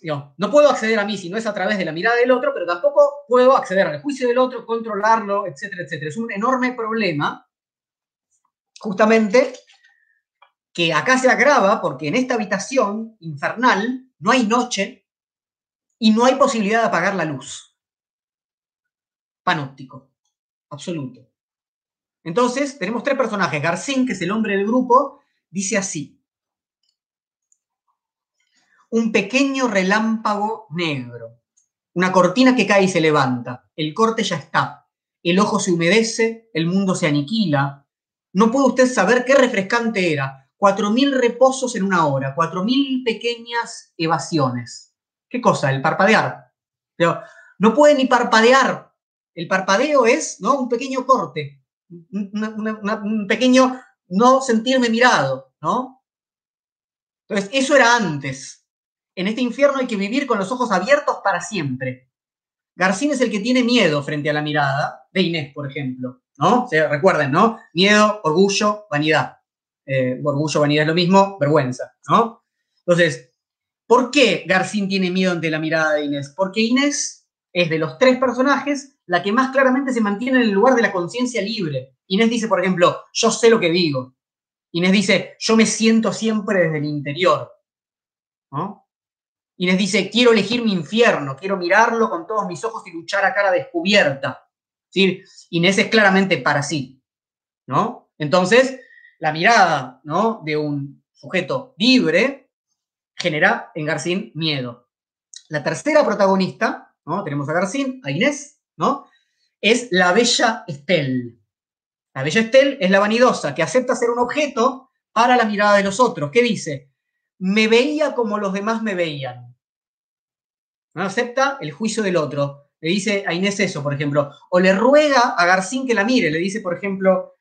no puedo acceder a mí si no es a través de la mirada del otro, pero tampoco puedo acceder al juicio del otro, controlarlo, etcétera, etcétera. Es un enorme problema, justamente, que acá se agrava porque en esta habitación infernal no hay noche y no hay posibilidad de apagar la luz. Panóptico, absoluto. Entonces, tenemos tres personajes. Garcín, que es el hombre del grupo, dice así un pequeño relámpago negro, una cortina que cae y se levanta, el corte ya está, el ojo se humedece, el mundo se aniquila. No puede usted saber qué refrescante era. Cuatro mil reposos en una hora, cuatro mil pequeñas evasiones. ¿Qué cosa? El parpadear. No puede ni parpadear. El parpadeo es ¿no? un pequeño corte, un pequeño no sentirme mirado, ¿no? Entonces, eso era antes. En este infierno hay que vivir con los ojos abiertos para siempre. Garcín es el que tiene miedo frente a la mirada de Inés, por ejemplo. ¿no? recuerden, ¿no? Miedo, orgullo, vanidad. Eh, orgullo, vanidad es lo mismo, vergüenza, ¿no? Entonces, ¿por qué Garcín tiene miedo ante la mirada de Inés? Porque Inés es de los tres personajes la que más claramente se mantiene en el lugar de la conciencia libre. Inés dice, por ejemplo, yo sé lo que digo. Inés dice, yo me siento siempre desde el interior. ¿no? Inés dice, quiero elegir mi infierno, quiero mirarlo con todos mis ojos y luchar a cara descubierta. ¿Sí? Inés es claramente para sí. ¿no? Entonces, la mirada ¿no? de un sujeto libre genera en Garcín miedo. La tercera protagonista, ¿no? tenemos a Garcín, a Inés, ¿no? es la bella Estel. La bella Estel es la vanidosa que acepta ser un objeto para la mirada de los otros. ¿Qué dice? Me veía como los demás me veían. No acepta el juicio del otro. Le dice a Inés eso, por ejemplo. O le ruega a Garcín que la mire. Le dice, por ejemplo,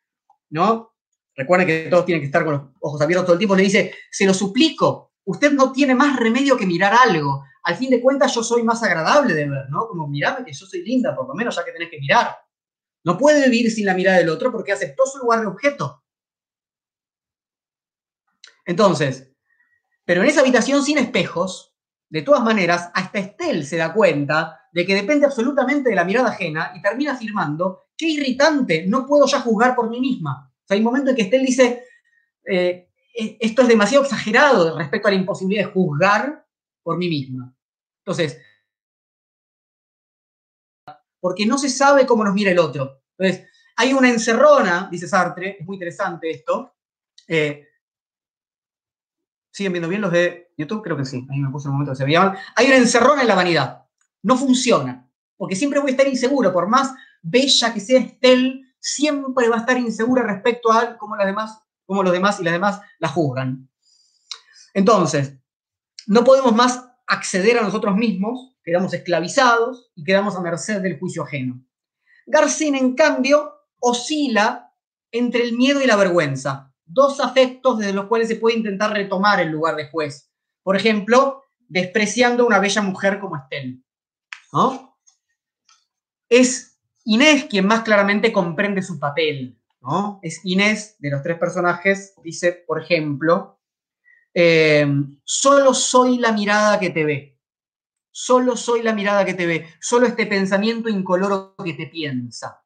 ¿no? Recuerden que todos tienen que estar con los ojos abiertos todo el tiempo. Le dice, se lo suplico, usted no tiene más remedio que mirar algo. Al fin de cuentas, yo soy más agradable de ver, ¿no? Como mirame que yo soy linda, por lo menos ya que tenés que mirar. No puede vivir sin la mirada del otro porque aceptó su lugar de objeto. Entonces, pero en esa habitación sin espejos, de todas maneras, hasta Estel se da cuenta de que depende absolutamente de la mirada ajena y termina afirmando, qué irritante, no puedo ya juzgar por mí misma hay un momento en que Estel dice, eh, esto es demasiado exagerado respecto a la imposibilidad de juzgar por mí misma. Entonces, porque no se sabe cómo nos mira el otro. Entonces, hay una encerrona, dice Sartre, es muy interesante esto. Eh, ¿Siguen viendo bien los de YouTube? Creo que sí. Ahí me puse un momento que se veían. Hay una encerrona en la vanidad. No funciona. Porque siempre voy a estar inseguro, por más bella que sea Estel, siempre va a estar insegura respecto a cómo, demás, cómo los demás y las demás la juzgan. Entonces, no podemos más acceder a nosotros mismos, quedamos esclavizados y quedamos a merced del juicio ajeno. Garcín, en cambio, oscila entre el miedo y la vergüenza, dos afectos desde los cuales se puede intentar retomar el lugar de juez. Por ejemplo, despreciando a una bella mujer como Estel. ¿no? Es Inés, quien más claramente comprende su papel, ¿no? Es Inés, de los tres personajes, dice, por ejemplo, eh, solo soy la mirada que te ve, solo soy la mirada que te ve, solo este pensamiento incoloro que te piensa.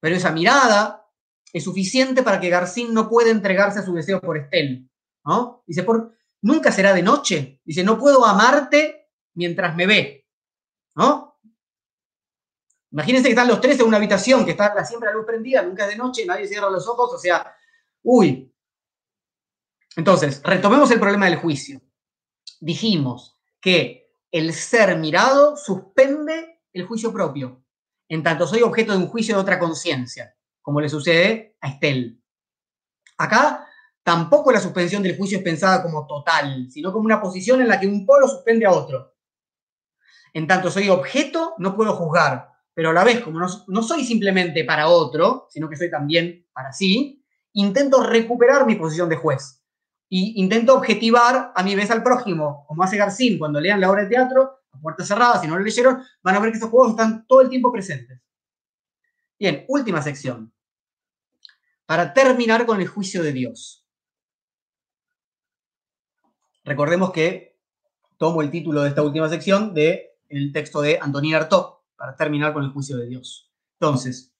Pero esa mirada es suficiente para que Garcín no pueda entregarse a su deseo por Estel, ¿no? Dice, por, nunca será de noche. Dice, no puedo amarte mientras me ve, ¿no? Imagínense que están los tres en una habitación, que está siempre la luz prendida, nunca es de noche, nadie cierra los ojos, o sea, uy. Entonces, retomemos el problema del juicio. Dijimos que el ser mirado suspende el juicio propio, en tanto soy objeto de un juicio de otra conciencia, como le sucede a Estel. Acá tampoco la suspensión del juicio es pensada como total, sino como una posición en la que un polo suspende a otro. En tanto soy objeto, no puedo juzgar, pero a la vez, como no, soy simplemente para otro, sino que soy también para sí, intento recuperar mi posición de juez. Y intento objetivar a mi vez al prójimo, como hace Garcín cuando lean la obra de teatro, a puertas cerradas, si no lo leyeron, van a ver que esos juegos están todo el tiempo presentes. Bien, última sección. Para terminar con el juicio de Dios. Recordemos que tomo el título de esta última sección del el texto de Antonín Artaud, para terminar con el juicio de Dios. Entonces,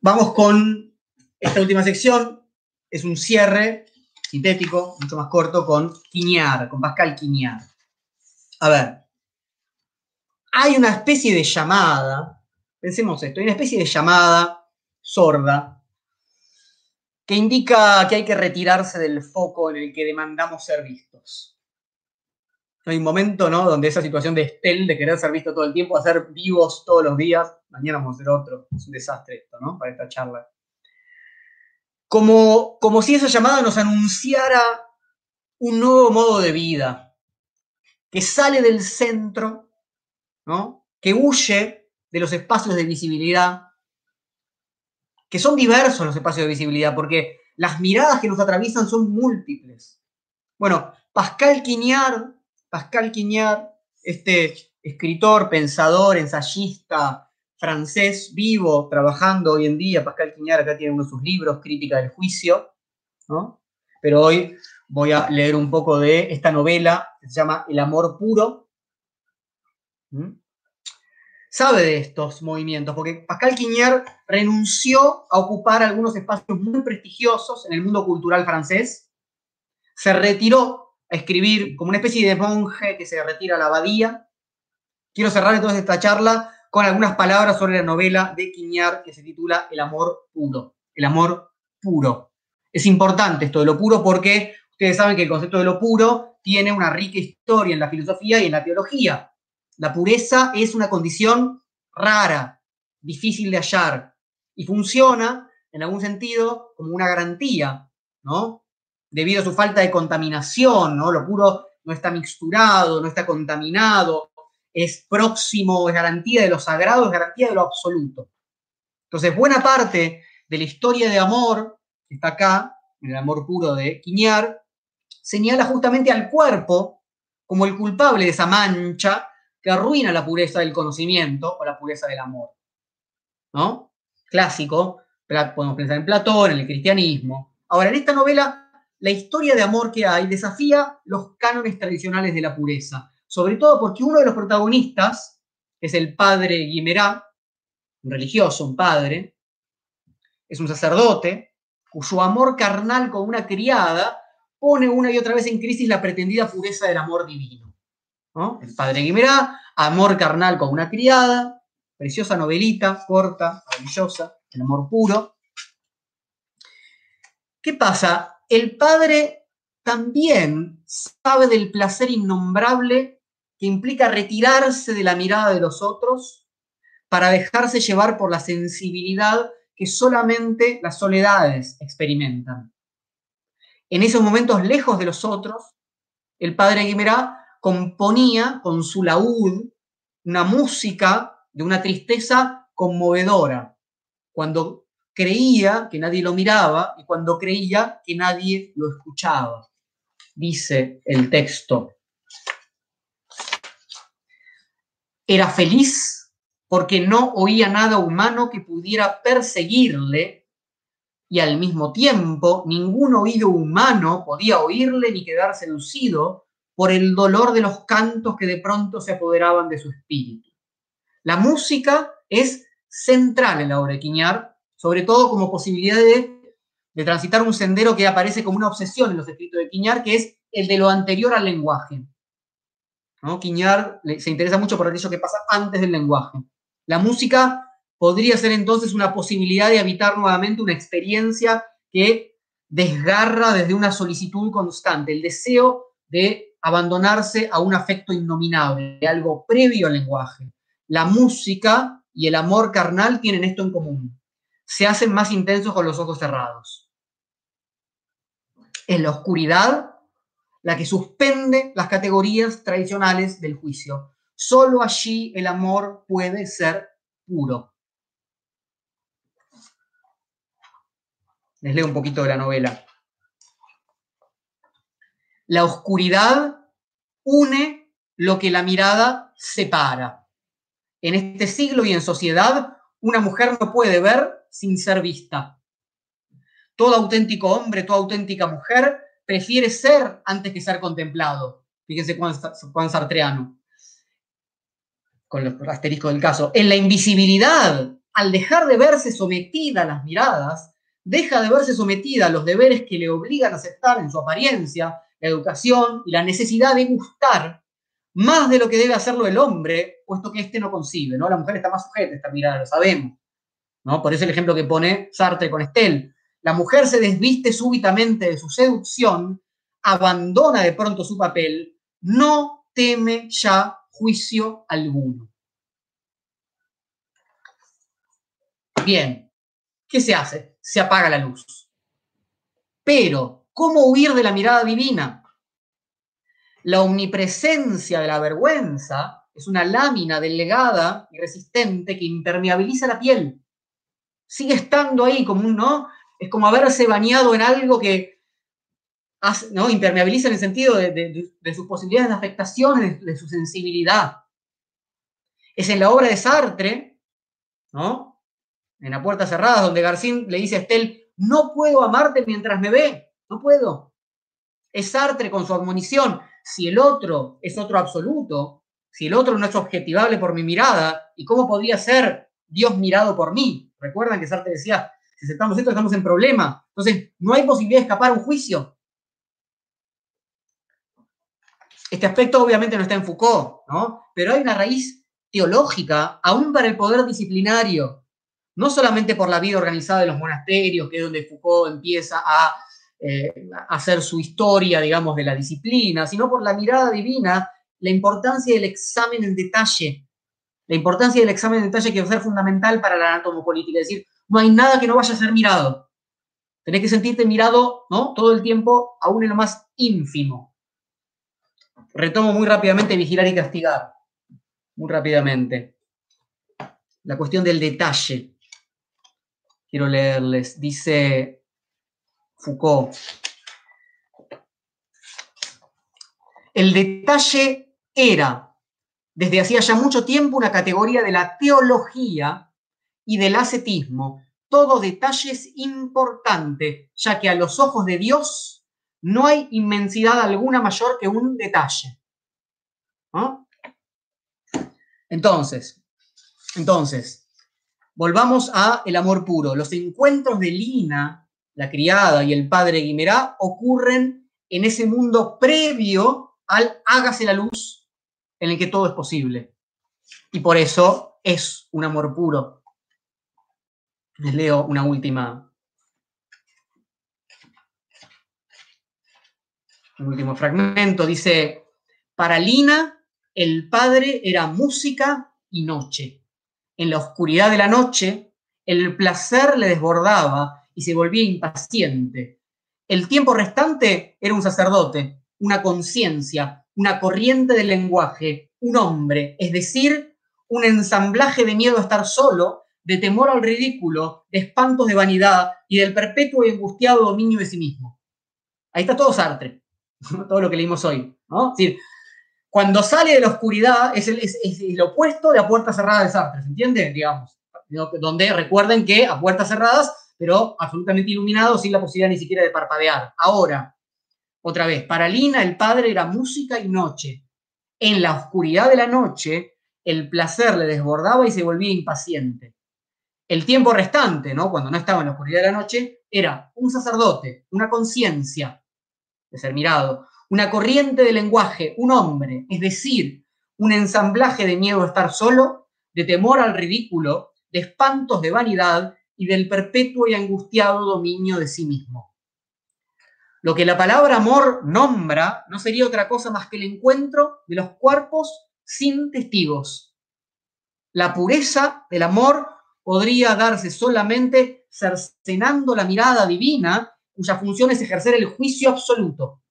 vamos con esta última sección. Es un cierre sintético, mucho más corto, con Quiñar, con Pascal Quiñar. A ver, hay una especie de llamada, pensemos esto, hay una especie de llamada sorda que indica que hay que retirarse del foco en el que demandamos ser vistos hay un momento, ¿no? Donde esa situación de Estel, de querer ser visto todo el tiempo, hacer vivos todos los días, mañana vamos a hacer otro. Es un desastre esto, ¿no? Para esta charla. Como, como si esa llamada nos anunciara un nuevo modo de vida, que sale del centro, ¿no? Que huye de los espacios de visibilidad, que son diversos los espacios de visibilidad, porque las miradas que nos atraviesan son múltiples. Bueno, Pascal Quignard Pascal Quignard, este escritor, pensador, ensayista, francés vivo, trabajando hoy en día. Pascal Quiñar acá tiene uno de sus libros, Crítica del Juicio, ¿no? Pero hoy voy a leer un poco de esta novela que se llama El amor puro. ¿Mm? Sabe de estos movimientos, porque Pascal Quiñar renunció a ocupar algunos espacios muy prestigiosos en el mundo cultural francés, se retiró a escribir como una especie de monje que se retira a la abadía. Quiero cerrar entonces esta charla con algunas palabras sobre la novela de Quiñar que se titula El amor puro. El amor puro. Es importante esto de lo puro porque ustedes saben que el concepto de lo puro tiene una rica historia en la filosofía y en la teología. La pureza es una condición rara, difícil de hallar y funciona en algún sentido como una garantía, ¿no? Debido a su falta de contaminación, ¿no? Lo puro no está mixturado, no está contaminado, es próximo, es garantía de lo sagrado, es garantía de lo absoluto. Entonces, buena parte de la historia de amor que está acá, en el amor puro de Quiñar, señala justamente al cuerpo como el culpable de esa mancha que arruina la pureza del conocimiento o la pureza del amor. ¿No? Clásico, podemos pensar en Platón, en el cristianismo. Ahora, en esta novela, la historia de amor que hay desafía los cánones tradicionales de la pureza sobre todo porque uno de los protagonistas es el padre Guimerá, un religioso, un padre, es un sacerdote, cuyo amor carnal con una criada pone una y otra vez en crisis la pretendida pureza del amor divino. El padre Guimerá, amor carnal con una criada, preciosa novelita, corta, maravillosa, el amor puro. ¿Qué pasa? El padre también sabe del placer innombrable que implica retirarse de la mirada de los otros para dejarse llevar por la sensibilidad que solamente las soledades experimentan. En esos momentos lejos de los otros, el padre Guimerá componía con su laúd una música de una tristeza conmovedora, cuando creía que nadie lo miraba y cuando creía que nadie lo escuchaba. Dice el texto. Era feliz porque no oía nada humano que pudiera perseguirle y al mismo tiempo ningún oído humano podía oírle ni quedar seducido por el dolor de los cantos que de pronto se apoderaban de su espíritu. La música es central en la obra de Quiñar, sobre todo como posibilidad de, de transitar un sendero que aparece como una obsesión en los escritos de Quiñar, que es el de lo anterior al lenguaje. ¿no? Quiñar se interesa mucho por aquello que pasa antes del lenguaje. La música podría ser entonces una posibilidad de habitar nuevamente una experiencia que desgarra desde una solicitud constante, el deseo de abandonarse a un afecto innominable, algo previo al lenguaje. La música y el amor carnal tienen esto en común. Se hacen más intensos con los ojos cerrados. En la oscuridad la que suspende las categorías tradicionales del juicio. Solo allí el amor puede ser puro. Les leo un poquito de la novela. La oscuridad une lo que la mirada separa. En este siglo y en sociedad, una mujer no puede ver sin ser vista. Todo auténtico hombre, toda auténtica mujer prefiere ser antes que ser contemplado. Fíjense Juan, Sartreano, con los asteriscos del caso. En la invisibilidad, al dejar de verse sometida a las miradas, deja de verse sometida a los deberes que le obligan a aceptar en su apariencia, la educación y la necesidad de gustar más de lo que debe hacerlo el hombre, puesto que éste no concibe, ¿no? La mujer está más sujeta a esta mirada, lo sabemos, ¿no? Por eso el ejemplo que pone Sartre con Estel. La mujer se desviste súbitamente de su seducción, abandona de pronto su papel, no teme ya juicio alguno. Bien, ¿qué se hace? Se apaga la luz. Pero, ¿cómo huir de la mirada divina? La omnipresencia de la vergüenza es una lámina delgada y resistente que impermeabiliza la piel. Sigue estando ahí como un, ¿no? es como haberse bañado en algo que ¿no? impermeabiliza en el sentido de, sus posibilidades de afectación, de, su sensibilidad. Es en la obra de Sartre ¿no? En la puerta cerrada, donde Garcín le dice a Estel, no puedo amarte mientras me ve, no puedo. Es Sartre con su admonición, si el otro es otro absoluto, si el otro no es objetivable por mi mirada, ¿y cómo podría ser Dios mirado por mí? Recuerdan que Sartre decía, si aceptamos esto estamos en problema. Entonces, no hay posibilidad de escapar a un juicio. Este aspecto obviamente no está en Foucault, ¿no? Pero hay una raíz teológica, aún para el poder disciplinario, no solamente por la vida organizada de los monasterios, que es donde Foucault empieza a eh, hacer su historia, digamos, de la disciplina, sino por la mirada divina, la importancia del examen en detalle. La importancia del examen en detalle que va a ser fundamental para la anatomopolítica. Es decir, no hay nada que no vaya a ser mirado. Tenés que sentirte mirado, ¿no? Todo el tiempo, aún en lo más ínfimo. Retomo muy rápidamente vigilar y castigar. Muy rápidamente. La cuestión del detalle. Quiero leerles. Dice Foucault. El detalle era, desde hacía ya mucho tiempo, una categoría de la teología y del ascetismo. Todo detalle es importante, ya que a los ojos de Dios no hay inmensidad alguna mayor que un detalle. Entonces, entonces, volvamos a el amor puro. Los encuentros de Lina, la criada, y el padre Guimerá ocurren en ese mundo previo al hágase la luz en el que todo es posible. Y por eso es un amor puro. Les leo una última. Un último fragmento. Dice, para Lina, el padre era música y noche. En la oscuridad de la noche, el placer le desbordaba y se volvía impaciente. El tiempo restante era un sacerdote, una conciencia, una corriente del lenguaje, un hombre, es decir, un ensamblaje de miedo a estar solo, de temor al ridículo, de espantos de vanidad y del perpetuo y angustiado dominio de sí mismo. Ahí está todo Sartre, [laughs] todo lo que leímos hoy. ¿no? Decir, cuando sale de la oscuridad es el, es, el, opuesto de a puerta cerrada de Sartre, ¿se entiende? Digamos, donde recuerden que a puertas cerradas, pero absolutamente iluminado, sin la posibilidad ni siquiera de parpadear. Ahora, otra vez, para Lina el padre era música y noche. En la oscuridad de la noche, el placer le desbordaba y se volvía impaciente. El tiempo restante, ¿no? Cuando no estaba en la oscuridad de la noche, era un sacerdote, una conciencia de ser mirado, una corriente de lenguaje, un hombre, es decir, un ensamblaje de miedo a estar solo, de temor al ridículo, de espantos de vanidad y del perpetuo y angustiado dominio de sí mismo. Lo que la palabra amor nombra no sería otra cosa más que el encuentro de los cuerpos sin testigos. La pureza del amor podría darse solamente cercenando la mirada divina, cuya función es ejercer el juicio absoluto.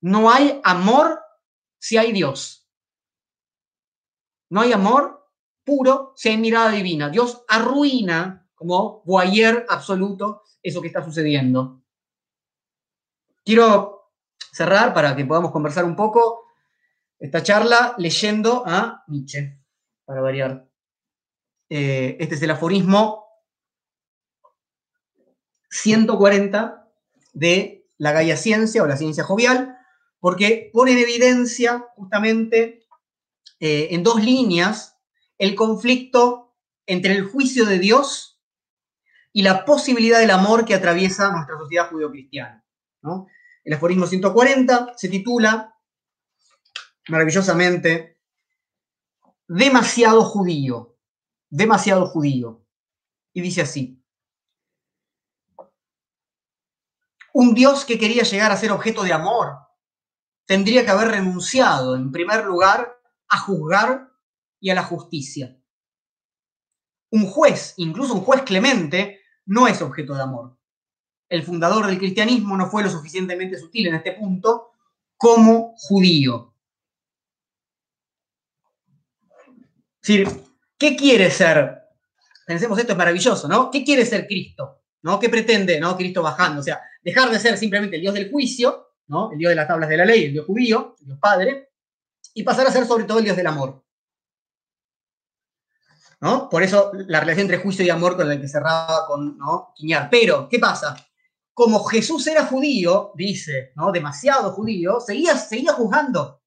No hay amor si hay Dios. No hay amor puro si hay mirada divina. Dios arruina como voyeur absoluto eso que está sucediendo. Quiero cerrar para que podamos conversar un poco esta charla leyendo a Nietzsche, para variar. Eh, este es el aforismo 140 de la Gaia Ciencia o la ciencia jovial, porque pone en evidencia justamente eh, en dos líneas el conflicto entre el juicio de Dios y la posibilidad del amor que atraviesa nuestra sociedad judeocristiana. El aforismo 140 se titula maravillosamente Demasiado judío, demasiado judío. Y dice así, un Dios que quería llegar a ser objeto de amor tendría que haber renunciado, en primer lugar, a juzgar y a la justicia. Un juez, incluso un juez clemente, no es objeto de amor el fundador del cristianismo no fue lo suficientemente sutil en este punto como judío. Es decir, ¿qué quiere ser? Pensemos, esto es maravilloso, ¿no? ¿Qué quiere ser Cristo? ¿No? ¿Qué pretende, ¿no? Cristo bajando. O sea, dejar de ser simplemente el Dios del juicio, ¿no? El Dios de las tablas de la ley, el Dios judío, el Dios Padre, y pasar a ser sobre todo el Dios del amor. ¿No? Por eso la relación entre juicio y amor con la que cerraba con ¿no? Quiñar. Pero, ¿qué pasa? Como Jesús era judío, dice, ¿no? Demasiado judío, seguía, seguía juzgando.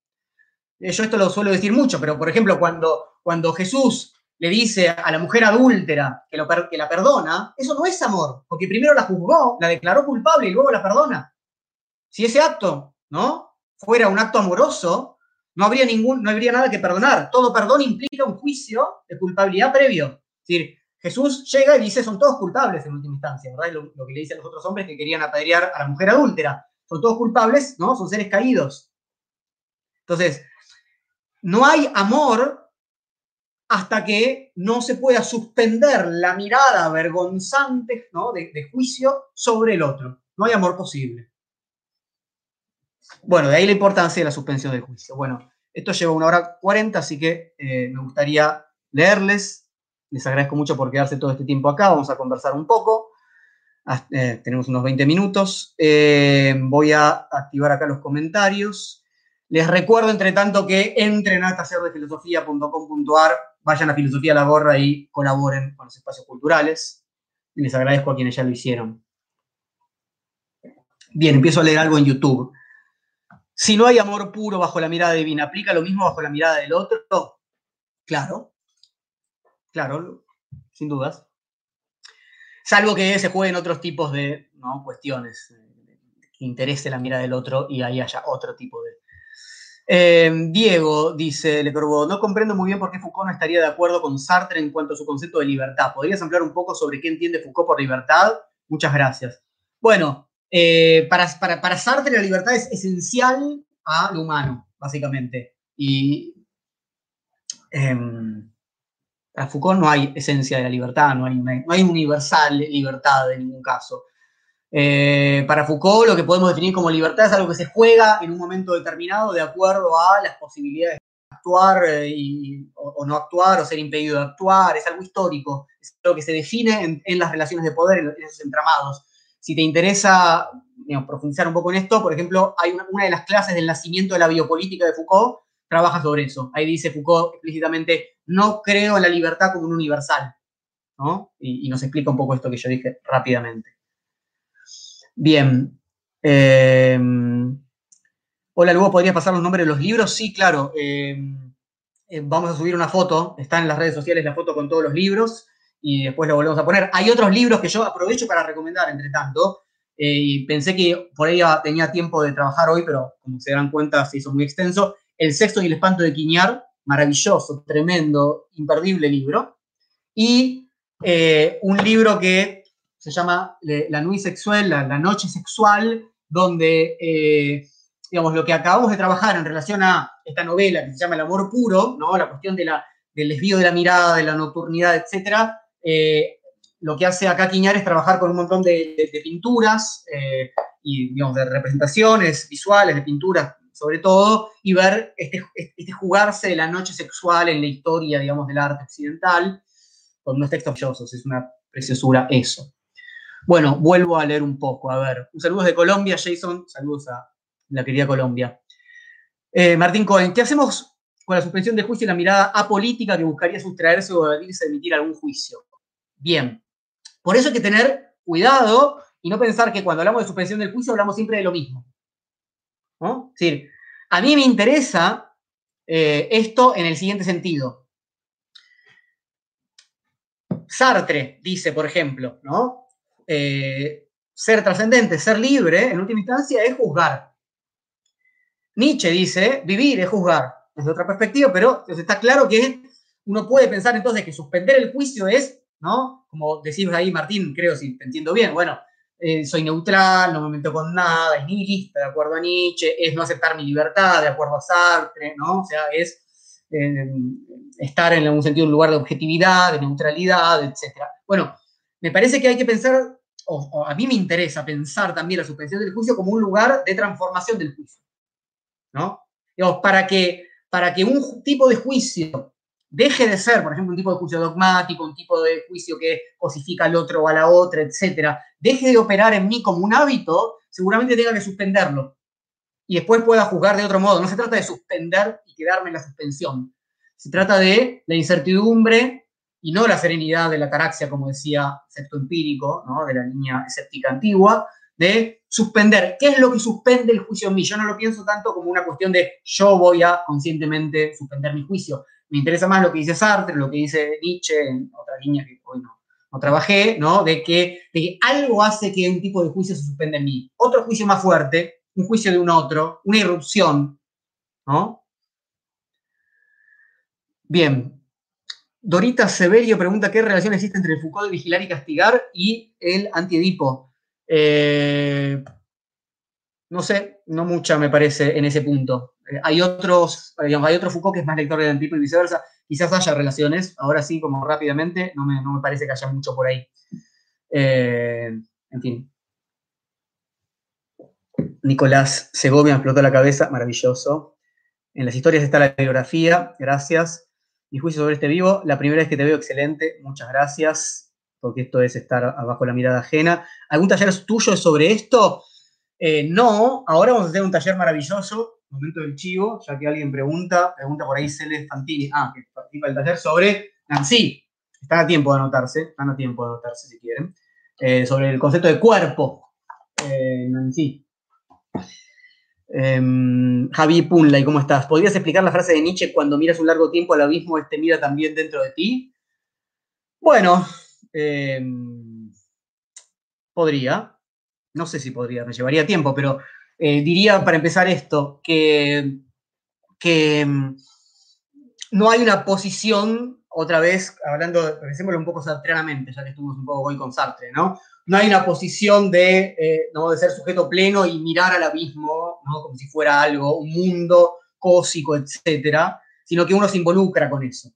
Eh, yo esto lo suelo decir mucho, pero por ejemplo, cuando, cuando Jesús le dice a la mujer adúltera que, lo, que la perdona, eso no es amor, porque primero la juzgó, la declaró culpable y luego la perdona. Si ese acto, ¿no? Fuera un acto amoroso, no habría, ningún, no habría nada que perdonar. Todo perdón implica un juicio de culpabilidad previo. Es decir, Jesús llega y dice, son todos culpables en última instancia, ¿verdad? Lo, lo que le dicen los otros hombres que querían apedrear a la mujer adúltera. Son todos culpables, ¿no? Son seres caídos. Entonces, no hay amor hasta que no se pueda suspender la mirada vergonzante ¿no? de, juicio sobre el otro. No hay amor posible. Bueno, de ahí la importancia de la suspensión del juicio. Bueno, esto lleva una hora cuarenta, así que eh, me gustaría leerles. Les agradezco mucho por quedarse todo este tiempo acá. Vamos a conversar un poco. Eh, tenemos unos 20 minutos. Eh, voy a activar acá los comentarios. Les recuerdo, entre tanto, que entren a tacerdefilosofía.com.ar vayan a Filosofía la Gorra y colaboren con los espacios culturales. Les agradezco a quienes ya lo hicieron. Bien, empiezo a leer algo en YouTube. Si no hay amor puro bajo la mirada divina, ¿aplica lo mismo bajo la mirada del otro? Claro. Claro, sin dudas. Salvo que se jueguen otros tipos de cuestiones eh, que interese la mirada del otro y ahí haya otro tipo de, eh, Diego dice Le Corbeau, no comprendo muy bien por qué Foucault no estaría de acuerdo con Sartre en cuanto a su concepto de libertad. ¿Podrías ampliar un poco sobre qué entiende Foucault por libertad? Muchas gracias. Bueno, eh, para, para, Sartre la libertad es esencial a lo humano, básicamente. Y em, para Foucault no hay esencia de la libertad, no hay, no hay universal libertad en ningún caso. Eh, para Foucault lo que podemos definir como libertad es algo que se juega en un momento determinado de acuerdo a las posibilidades de actuar eh, o, no actuar o ser impedido de actuar, es algo histórico, es algo que se define en, las relaciones de poder, en, esos entramados. Si te interesa profundizar un poco en esto, por ejemplo, hay una, de las clases del nacimiento de la biopolítica de Foucault, trabaja sobre eso. Ahí dice Foucault explícitamente, no creo en la libertad como un universal. y nos explica un poco esto que yo dije rápidamente. Bien. Eh, hola, luego podrías pasar los nombres de los libros. Sí, claro. Eh, eh, vamos a subir una foto. Está en las redes sociales la foto con todos los libros y después lo volvemos a poner. Hay otros libros que yo aprovecho para recomendar, entre tanto. y pensé que por ahí tenía tiempo de trabajar hoy, pero como se dan cuenta, se hizo muy extenso. El sexto y el espanto de Quiñar, maravilloso, tremendo, imperdible libro. Y un libro que se llama La Nuit Sexual, la, Noche Sexual, donde, eh, digamos, lo que acabamos de trabajar en relación a esta novela que se llama El Amor Puro, ¿no? La cuestión de la, del desvío de la mirada, de la nocturnidad, etcétera, eh, lo que hace acá Quiñar es trabajar con un montón de, pinturas eh, y, digamos, de representaciones visuales, de pinturas sobre todo, y ver este, este, jugarse de la noche sexual en la historia, digamos, del arte occidental, con unos textos maravillosos, es una preciosura eso. Bueno, vuelvo a leer un poco. A ver, un saludo de Colombia, Jason. Saludos a la querida Colombia. Eh, Martín Cohen, ¿qué hacemos con la suspensión de juicio y la mirada apolítica que buscaría sustraerse o evadirse de emitir algún juicio? Bien. Por eso hay que tener cuidado y no pensar que cuando hablamos de suspensión del juicio hablamos siempre de lo mismo. ¿No? Es decir, a mí me interesa eh, esto en el siguiente sentido. Sartre dice, por ejemplo, ¿no? Eh, ser trascendente, ser libre, en última instancia, es juzgar. Nietzsche dice, vivir es juzgar, desde otra perspectiva, pero está claro que uno puede pensar entonces que suspender el juicio es, ¿no? Como decimos ahí, Martín, creo si te entiendo bien, bueno, eh, soy neutral, no me meto con nada, es nihilista, de acuerdo a Nietzsche, es no aceptar mi libertad, de acuerdo a Sartre, ¿no? O sea, es eh, estar en algún sentido en un lugar de objetividad, de neutralidad, etc. Bueno, me parece que hay que pensar, o, a mí me interesa pensar también la suspensión del juicio como un lugar de transformación del juicio. ¿No? para que, para que un tipo de juicio deje de ser, por ejemplo, un tipo de juicio dogmático, un tipo de juicio que cosifica al otro o a la otra, etcétera, deje de operar en mí como un hábito, seguramente tenga que suspenderlo. Y después pueda juzgar de otro modo. No se trata de suspender y quedarme en la suspensión. Se trata de la incertidumbre y no la serenidad de la ataraxia, como decía Sexto Empírico, de la línea escéptica antigua, de suspender. ¿Qué es lo que suspende el juicio en mí? Yo no lo pienso tanto como una cuestión de yo voy a conscientemente suspender mi juicio. Me interesa más lo que dice Sartre, lo que dice Nietzsche, en otra línea que hoy no, trabajé, ¿no? De que, de algo hace que un tipo de juicio se suspenda en mí. Otro juicio más fuerte, un juicio de un otro, una irrupción, ¿no? Bien. Dorita Severio pregunta qué relación existe entre el Foucault de vigilar y castigar y el antiedipo. Eh, no sé, no mucha me parece en ese punto. Eh, hay otros, digamos, hay otro Foucault que es más lector de Antipo y viceversa. Quizás haya relaciones, ahora sí, como rápidamente, no me, parece que haya mucho por ahí. Eh, en fin. Nicolás Segovia me explotó la cabeza, maravilloso. En las historias está la biografía, gracias. Mi juicio sobre este vivo, la primera vez que te veo, excelente, muchas gracias, porque esto es estar abajo la mirada ajena. ¿Algún taller tuyo sobre esto? Eh, no, ahora vamos a hacer un taller maravilloso, momento del chivo, ya que alguien pregunta, pregunta por ahí Celeste Fantini, ah, que participa del taller sobre Nancy. Están a tiempo de anotarse, están a tiempo de anotarse si quieren. Eh, sobre el concepto de cuerpo, eh, Nancy. Em, Javi Punlay, ¿cómo estás? ¿Podrías explicar la frase de Nietzsche cuando miras un largo tiempo al abismo, este mira también dentro de ti? Bueno, em, podría. No sé si podría, me llevaría tiempo, pero eh, diría para empezar esto, que, que em, no hay una posición, otra vez, hablando, pensémoslo un poco sartreanamente, ya que estuvimos un poco hoy con Sartre, ¿no? no hay una posición de, eh, ¿no? de ser sujeto pleno y mirar al abismo, ¿no? como si fuera algo, un mundo cósico, etcétera, sino que uno se involucra con eso.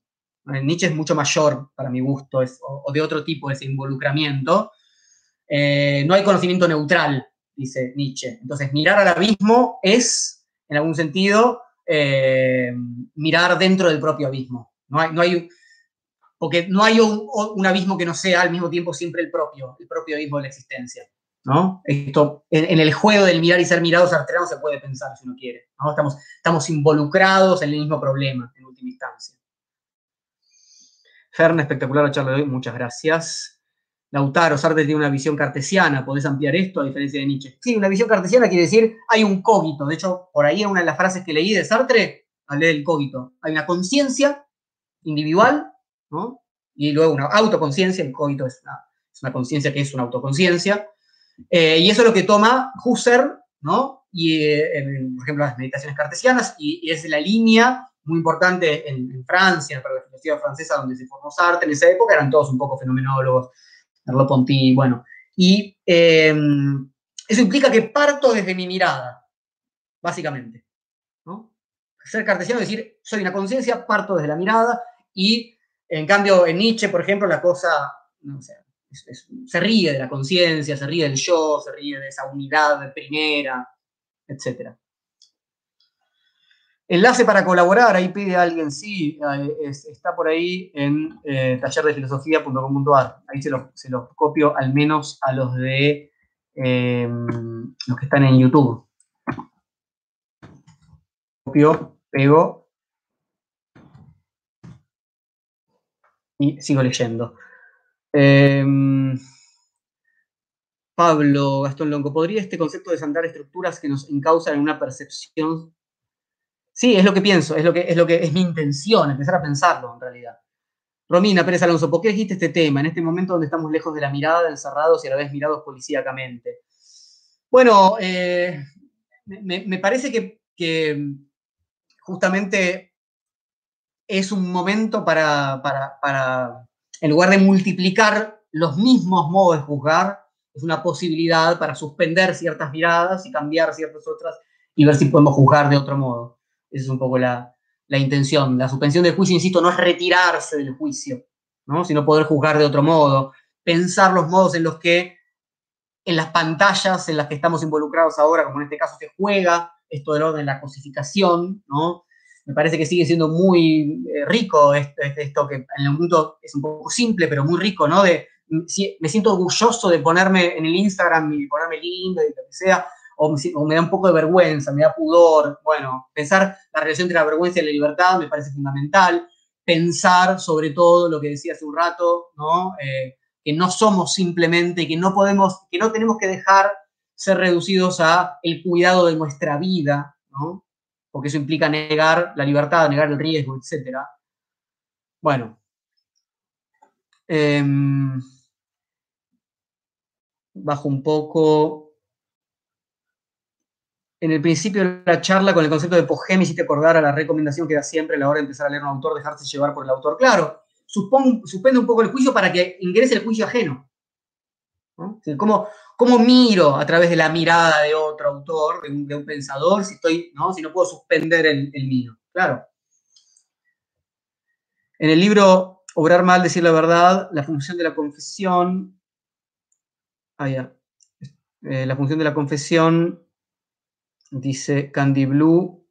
Nietzsche es mucho mayor, para mi gusto, o, de otro tipo ese involucramiento. Eh, no hay conocimiento neutral, dice Nietzsche. Entonces, mirar al abismo es, en algún sentido, eh, mirar dentro del propio abismo. No hay, no hay, porque no hay un, abismo que no sea al mismo tiempo siempre el propio, el propio abismo de la existencia. ¿no? Esto, en, el juego del mirar y ser mirados arterano se puede pensar si uno quiere. Estamos, estamos involucrados en el mismo problema, en última instancia. Fern, espectacular la charla de hoy, muchas gracias. Lautaro, Sartre tiene una visión cartesiana, ¿podés ampliar esto a diferencia de Nietzsche? Sí, una visión cartesiana quiere decir hay un cogito. De hecho, por ahí en una de las frases que leí de Sartre, hablé del cogito. Hay una conciencia individual y luego una autoconciencia, el cogito es una, conciencia que es una autoconciencia. Eh, y eso es lo que toma Husserl, ¿no? Y, eh, por ejemplo, las meditaciones cartesianas, y, es la línea muy importante en, Francia, para la filosofía francesa, donde se formó Sartre en esa época, eran todos un poco fenomenólogos, Merleau-Ponty, bueno. Y eh, eso implica que parto desde mi mirada, básicamente. Ser cartesiano es decir, soy una conciencia, parto desde la mirada y en cambio, en Nietzsche, por ejemplo, la cosa, se ríe de la conciencia, se ríe del yo, se ríe de esa unidad primera, etc. Enlace para colaborar, ahí pide alguien, sí, está por ahí en eh, tallerdefilosofía.com.ar. Ahí se los, se copio al menos a los de em, los que están en YouTube. Copio, pego y sigo leyendo. Em, Pablo Gastón Longo, ¿podría este concepto de sandar estructuras que nos encausan en una percepción? Sí, es lo que pienso, es lo que es, lo que es mi intención, empezar a pensarlo en realidad. Romina Pérez Alonso, ¿por qué dijiste este tema en este momento donde estamos lejos de la mirada, encerrados y a la vez mirados policíacamente? Bueno, eh, me, parece que, justamente es un momento para, para, en lugar de multiplicar los mismos modos de juzgar, es una posibilidad para suspender ciertas miradas y cambiar ciertas otras y ver si podemos juzgar de otro modo. Esa es un poco la, intención. La suspensión del juicio, insisto, no es retirarse del juicio, ¿no? sino poder juzgar de otro modo, pensar los modos en los que en las pantallas en las que estamos involucrados ahora, como en este caso se juega esto del orden de la cosificación, ¿no? me parece que sigue siendo muy eh, rico esto, que en el mundo es un poco simple, pero muy rico, ¿no? De, me siento orgulloso de ponerme en el Instagram y ponerme lindo y lo que sea, o me, da un poco de vergüenza, me da pudor. Bueno, pensar la relación entre la vergüenza y la libertad me parece fundamental. pensar sobre todo lo que decía hace un rato, ¿no? Eh, que no somos simplemente, que no podemos, que no tenemos que dejar ser reducidos a el cuidado de nuestra vida, ¿no? Porque eso implica negar la libertad, negar el riesgo, etc. Bueno. Em, bajo un poco en el principio de la charla con el concepto de posgé me hiciste acordar a la recomendación que da siempre a la hora de empezar a leer un autor, dejarse llevar por el autor. Claro, suspende un poco el juicio para que ingrese el juicio ajeno. ¿Cómo, miro a través de la mirada de otro autor, de un, pensador, si, estoy, ¿no? si no puedo suspender el, mío? Claro. En el libro Obrar mal, decir la verdad, la función de la confesión. Ah, ya. Eh, la función de la confesión dice Candy Blue.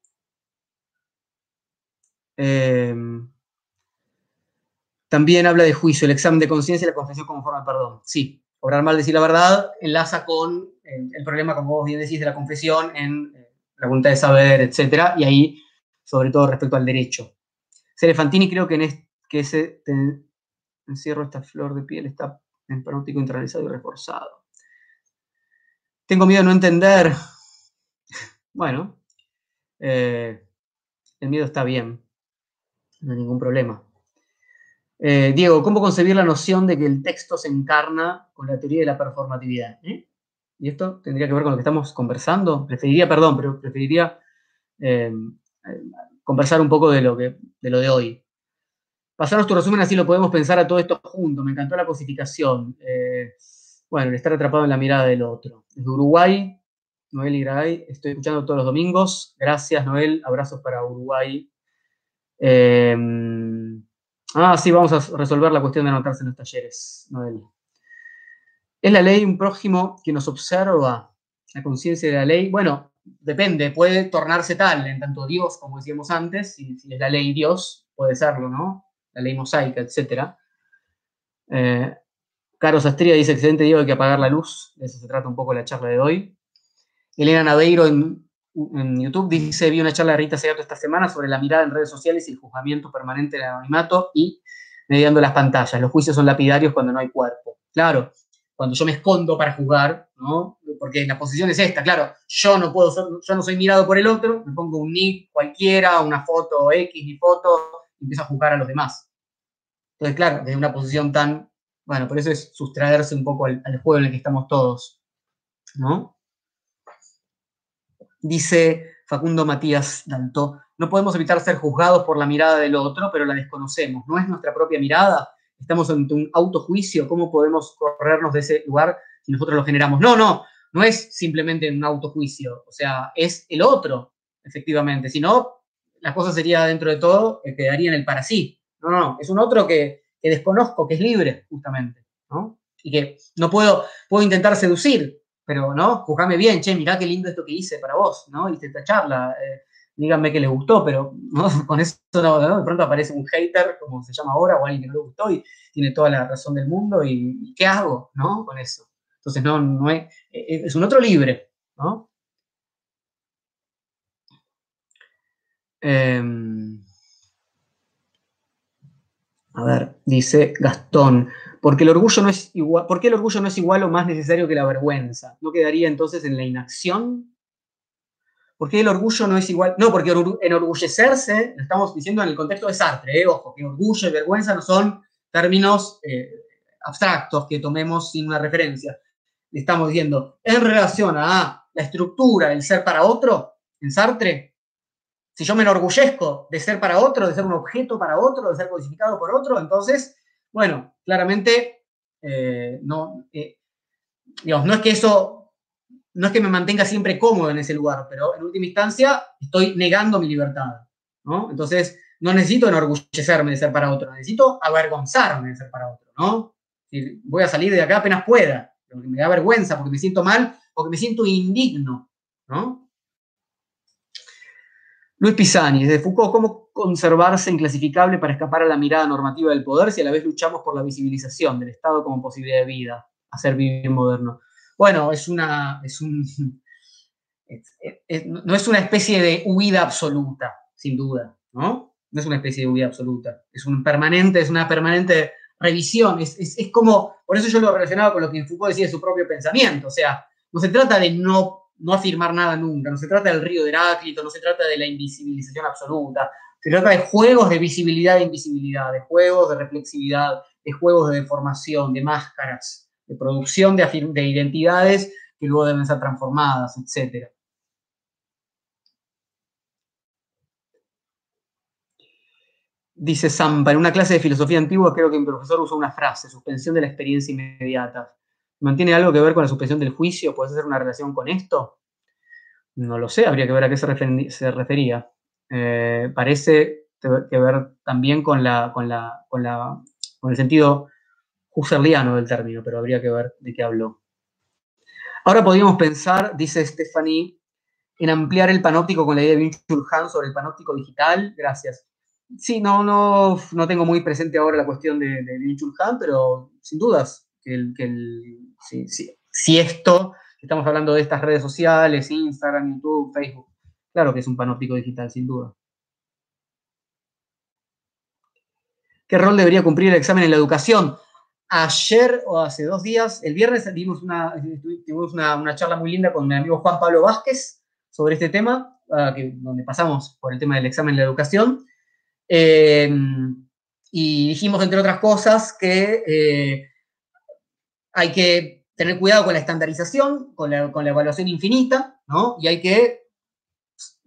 Em, también habla de juicio, el examen de conciencia y la confesión como forma de perdón. Sí, obrar mal, decir la verdad, enlaza con el, problema, como vos bien decís, de la confesión en eh, la voluntad de saber, etc. Y ahí, sobre todo respecto al derecho. Serefantini creo que en ese encierro esta flor de piel está en pronóstico internalizado y reforzado. Tengo miedo de no entender bueno, eh, el miedo está bien, no hay ningún problema. Eh, Diego, ¿cómo concebir la noción de que el texto se encarna con la teoría de la performatividad? ¿Eh? ¿Y esto tendría que ver con lo que estamos conversando? Preferiría, perdón, pero preferiría conversar un poco de lo, de lo de hoy. Pasarnos tu resumen, así lo podemos pensar a todo esto juntos. Me encantó la cosificación. bueno, el estar atrapado en la mirada del otro. Desde Uruguay, Noel Iray, estoy escuchando todos los domingos. Gracias, Noel. Abrazos para Uruguay. Em, ah, sí, vamos a resolver la cuestión de anotarse en los talleres, Noel. ¿Es la ley un prójimo que nos observa la conciencia de la ley? Bueno, depende, puede tornarse tal, en tanto Dios, como decíamos antes, si, es la ley Dios, puede serlo, ¿no? La ley mosaica, etc. Eh, Carlos Astria dice, excelente Diego, hay que apagar la luz. De eso se trata un poco la charla de hoy. Elena Naveiro en, YouTube dice, vi una charla de Rita Segato esta semana sobre la mirada en redes sociales y el juzgamiento permanente del anonimato y mediando las pantallas. Los juicios son lapidarios cuando no hay cuerpo. Claro, cuando yo me escondo para juzgar, ¿no? Porque la posición es esta, claro, yo no puedo ser, yo no soy mirado por el otro, me pongo un nick cualquiera, una foto X, mi foto, y empiezo a juzgar a los demás. Entonces, claro, desde una posición tan, bueno, por eso es sustraerse un poco al juego en el que estamos todos, ¿no? Dice Facundo Matías Daltó, no podemos evitar ser juzgados por la mirada del otro, pero la desconocemos. ¿No es nuestra propia mirada? Estamos ante un autojuicio. ¿Cómo podemos corrernos de ese lugar si nosotros lo generamos? No, no, no es simplemente un autojuicio. O sea, es el otro, efectivamente. Si no, la cosa sería dentro de todo, que quedaría en el para sí. No, no, es un otro que, que desconozco, que es libre, justamente. ¿no? Y que no puedo, puedo intentar seducir, pero, ¿no? Juzgame bien, che, mirá qué lindo esto que hice para vos, ¿no? Hice esta charla, eh, díganme que les gustó, pero ¿no? [laughs] con eso no, de pronto aparece un hater, como se llama ahora, o alguien que no le gustó y tiene toda la razón del mundo, y, ¿qué hago, ¿no? Con eso. Entonces, no, no es, es un otro libre, ¿no? Em, a ver, dice Gastón, porque el orgullo no es igual, ¿por qué el orgullo no es igual o más necesario que la vergüenza? ¿No quedaría entonces en la inacción? ¿Por qué el orgullo no es igual? No, porque enorgullecerse, lo estamos diciendo en el contexto de Sartre, ¿eh? ojo, que orgullo y vergüenza no son términos eh, abstractos que tomemos sin una referencia. Le estamos diciendo, en relación a la estructura del ser para otro, en Sartre, si yo me enorgullezco de ser para otro, de ser un objeto para otro, de ser codificado por otro, entonces bueno, claramente, eh, no, eh, digamos, no es que eso, no es que me mantenga siempre cómodo en ese lugar, pero en última instancia estoy negando mi libertad, ¿no? Entonces, no necesito enorgullecerme de ser para otro, necesito avergonzarme de ser para otro, ¿no? voy a salir de acá apenas pueda, porque me da vergüenza, porque me siento mal, porque me siento indigno, ¿no? Luis Pisani, desde Foucault, ¿cómo conservarse inclasificable para escapar a la mirada normativa del poder si a la vez luchamos por la visibilización del Estado como posibilidad de vida, hacer vivir moderno? Bueno, es una, es un, [laughs] no es una especie de huida absoluta, sin duda, ¿no? no es una especie de unidad absoluta, es un permanente, es una permanente revisión, es, como, por eso yo lo relacionaba con lo que Foucault decía de su propio pensamiento, o sea, no se trata de no, no afirmar nada nunca, no se trata del río de Heráclito, no se trata de la invisibilización absoluta, se trata de juegos de visibilidad e invisibilidad, de juegos de reflexividad, de juegos de deformación, de máscaras, de producción de, de identidades que luego deben ser transformadas, etc. Dice Zampa, en una clase de filosofía antigua creo que mi profesor usó una frase, suspensión de la experiencia inmediata. ¿Mantiene algo que ver con la suspensión del juicio? ¿Puede ser una relación con esto? No lo sé, habría que ver a qué se, refería. Eh, parece que ver también con, la, con, la, con, la, con el sentido husserliano del término, pero habría que ver de qué habló. Ahora podríamos pensar, dice Stephanie, en ampliar el panóptico con la idea de Byung-Chul Han sobre el panóptico digital. Gracias. Sí, no, no, no tengo muy presente ahora la cuestión de, de Han, pero sin dudas, que que el, si, esto, estamos hablando de estas redes sociales, Instagram, YouTube, Facebook, claro que es un panóptico digital, sin duda. ¿Qué rol debería cumplir el examen en la educación? Ayer o hace dos días, el viernes, dimos una, tuvimos una, charla muy linda con mi amigo Juan Pablo Vázquez sobre este tema, ah, donde pasamos por el tema del examen en la educación. Eh, y dijimos, entre otras cosas, que eh, hay que tener cuidado con la estandarización, con la, evaluación infinita, ¿no? Y hay que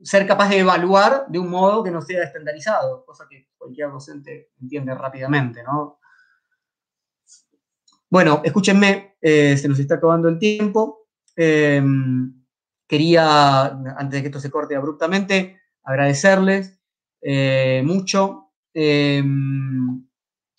ser capaz de evaluar de un modo que no sea estandarizado, cosa que cualquier docente entiende rápidamente, ¿no? Bueno, escúchenme, eh, se nos está acabando el tiempo. Em, quería, antes de que esto se corte abruptamente, agradecerles eh, mucho.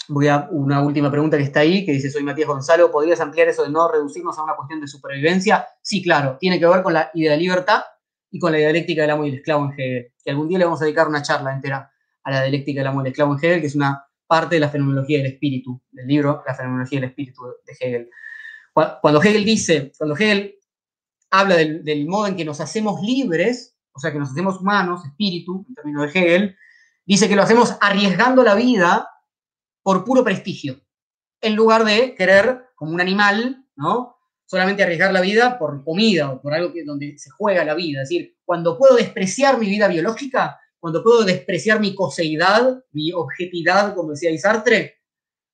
Voy a una última pregunta que está ahí, que dice, soy Matías Gonzalo, ¿podrías ampliar eso de no reducirnos a una cuestión de supervivencia? Sí, claro, tiene que ver con la idea de libertad y con la dialéctica del amo y el esclavo en Hegel, que algún día le vamos a dedicar una charla entera a la dialéctica del amo y el esclavo en Hegel, que es una parte de la fenomenología del espíritu, del libro La fenomenología del espíritu de Hegel. Cuando Hegel dice, cuando Hegel habla del, modo en que nos hacemos libres, o sea, que nos hacemos humanos, espíritu, en términos de Hegel, dice que lo hacemos arriesgando la vida por puro prestigio, en lugar de querer, como un animal, ¿no? Solamente arriesgar la vida por comida o por algo que, donde se juega la vida. Es decir, cuando puedo despreciar mi vida biológica, cuando puedo despreciar mi coseidad, mi objetividad, como decía Isartre,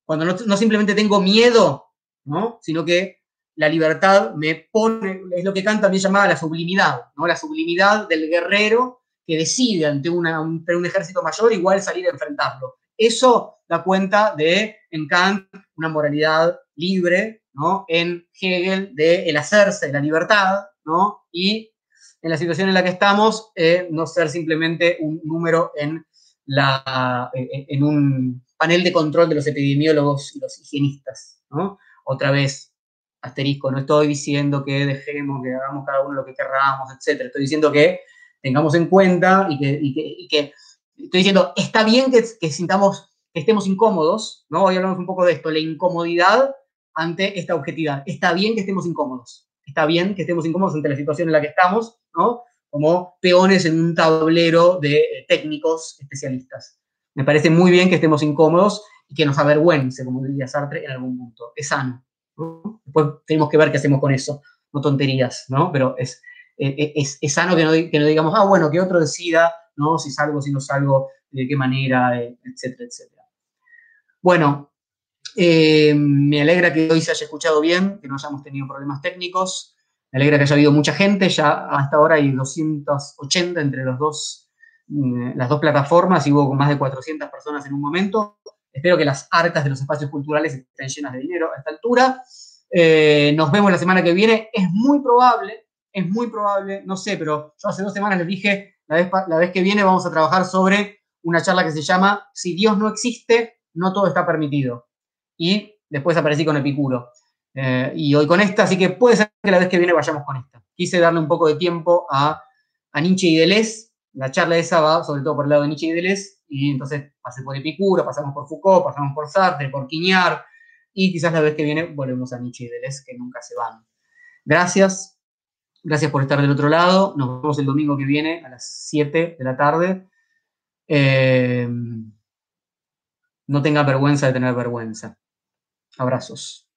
cuando no, simplemente tengo miedo, ¿no? sino que la libertad me pone, es lo que Kant también llamaba la sublimidad, ¿no? la sublimidad del guerrero que decide ante, un, un ejército mayor igual salir a enfrentarlo. Eso da cuenta de, en Kant, una moralidad libre, ¿no? en Hegel, de el hacerse, la libertad, ¿no? y en la situación en la que estamos, eh, no ser simplemente un número en, la, en un panel de control de los epidemiólogos y los higienistas. ¿no? Otra vez, asterisco, no estoy diciendo que dejemos, que hagamos cada uno lo que querramos, etc. Estoy diciendo que tengamos en cuenta y que, estoy diciendo, está bien que, sintamos, que estemos incómodos, ¿no? Hoy hablamos un poco de esto, la incomodidad ante esta objetividad. Está bien que estemos incómodos. Está bien que estemos incómodos ante la situación en la que estamos, como peones en un tablero de eh, técnicos especialistas. Me parece muy bien que estemos incómodos y que nos avergüence, como diría Sartre, en algún punto. Es sano. Después tenemos que ver qué hacemos con eso. No tonterías, ¿no? Pero es, eh, eh, es, es sano que no, que no, digamos, ah, bueno, que otro decida, ¿no? Si salgo, si no salgo, de qué manera, etcétera, etcétera. Bueno, me alegra que hoy se haya escuchado bien, que no hayamos tenido problemas técnicos. Me alegra que haya habido mucha gente, ya hasta ahora hay 280 entre los dos, mm, las dos plataformas y hubo más de 400 personas en un momento. Espero que las arcas de los espacios culturales estén llenas de dinero a esta altura. Eh, nos vemos la semana que viene. Es muy probable, es muy probable, no sé, pero yo hace dos semanas les dije, la vez, que viene vamos a trabajar sobre una charla que se llama Si Dios no existe, no todo está permitido. Y después aparecí con Epicuro. Eh, y hoy con esta, así que puede ser que la vez que viene vayamos con esta. Quise darle un poco de tiempo a, a Nietzsche y Deleuze. La charla esa va sobre todo por el lado de Nietzsche y Deleuze, y entonces pasé por Epicuro, pasamos por Foucault, pasamos por Sartre, por Quiñar, y quizás la vez que viene volvemos a Nietzsche y Deleuze, que nunca se van. Gracias, Gracias por estar del otro lado. Nos vemos el domingo que viene a las 7 de la tarde. Eh, no tenga vergüenza de tener vergüenza. Abrazos.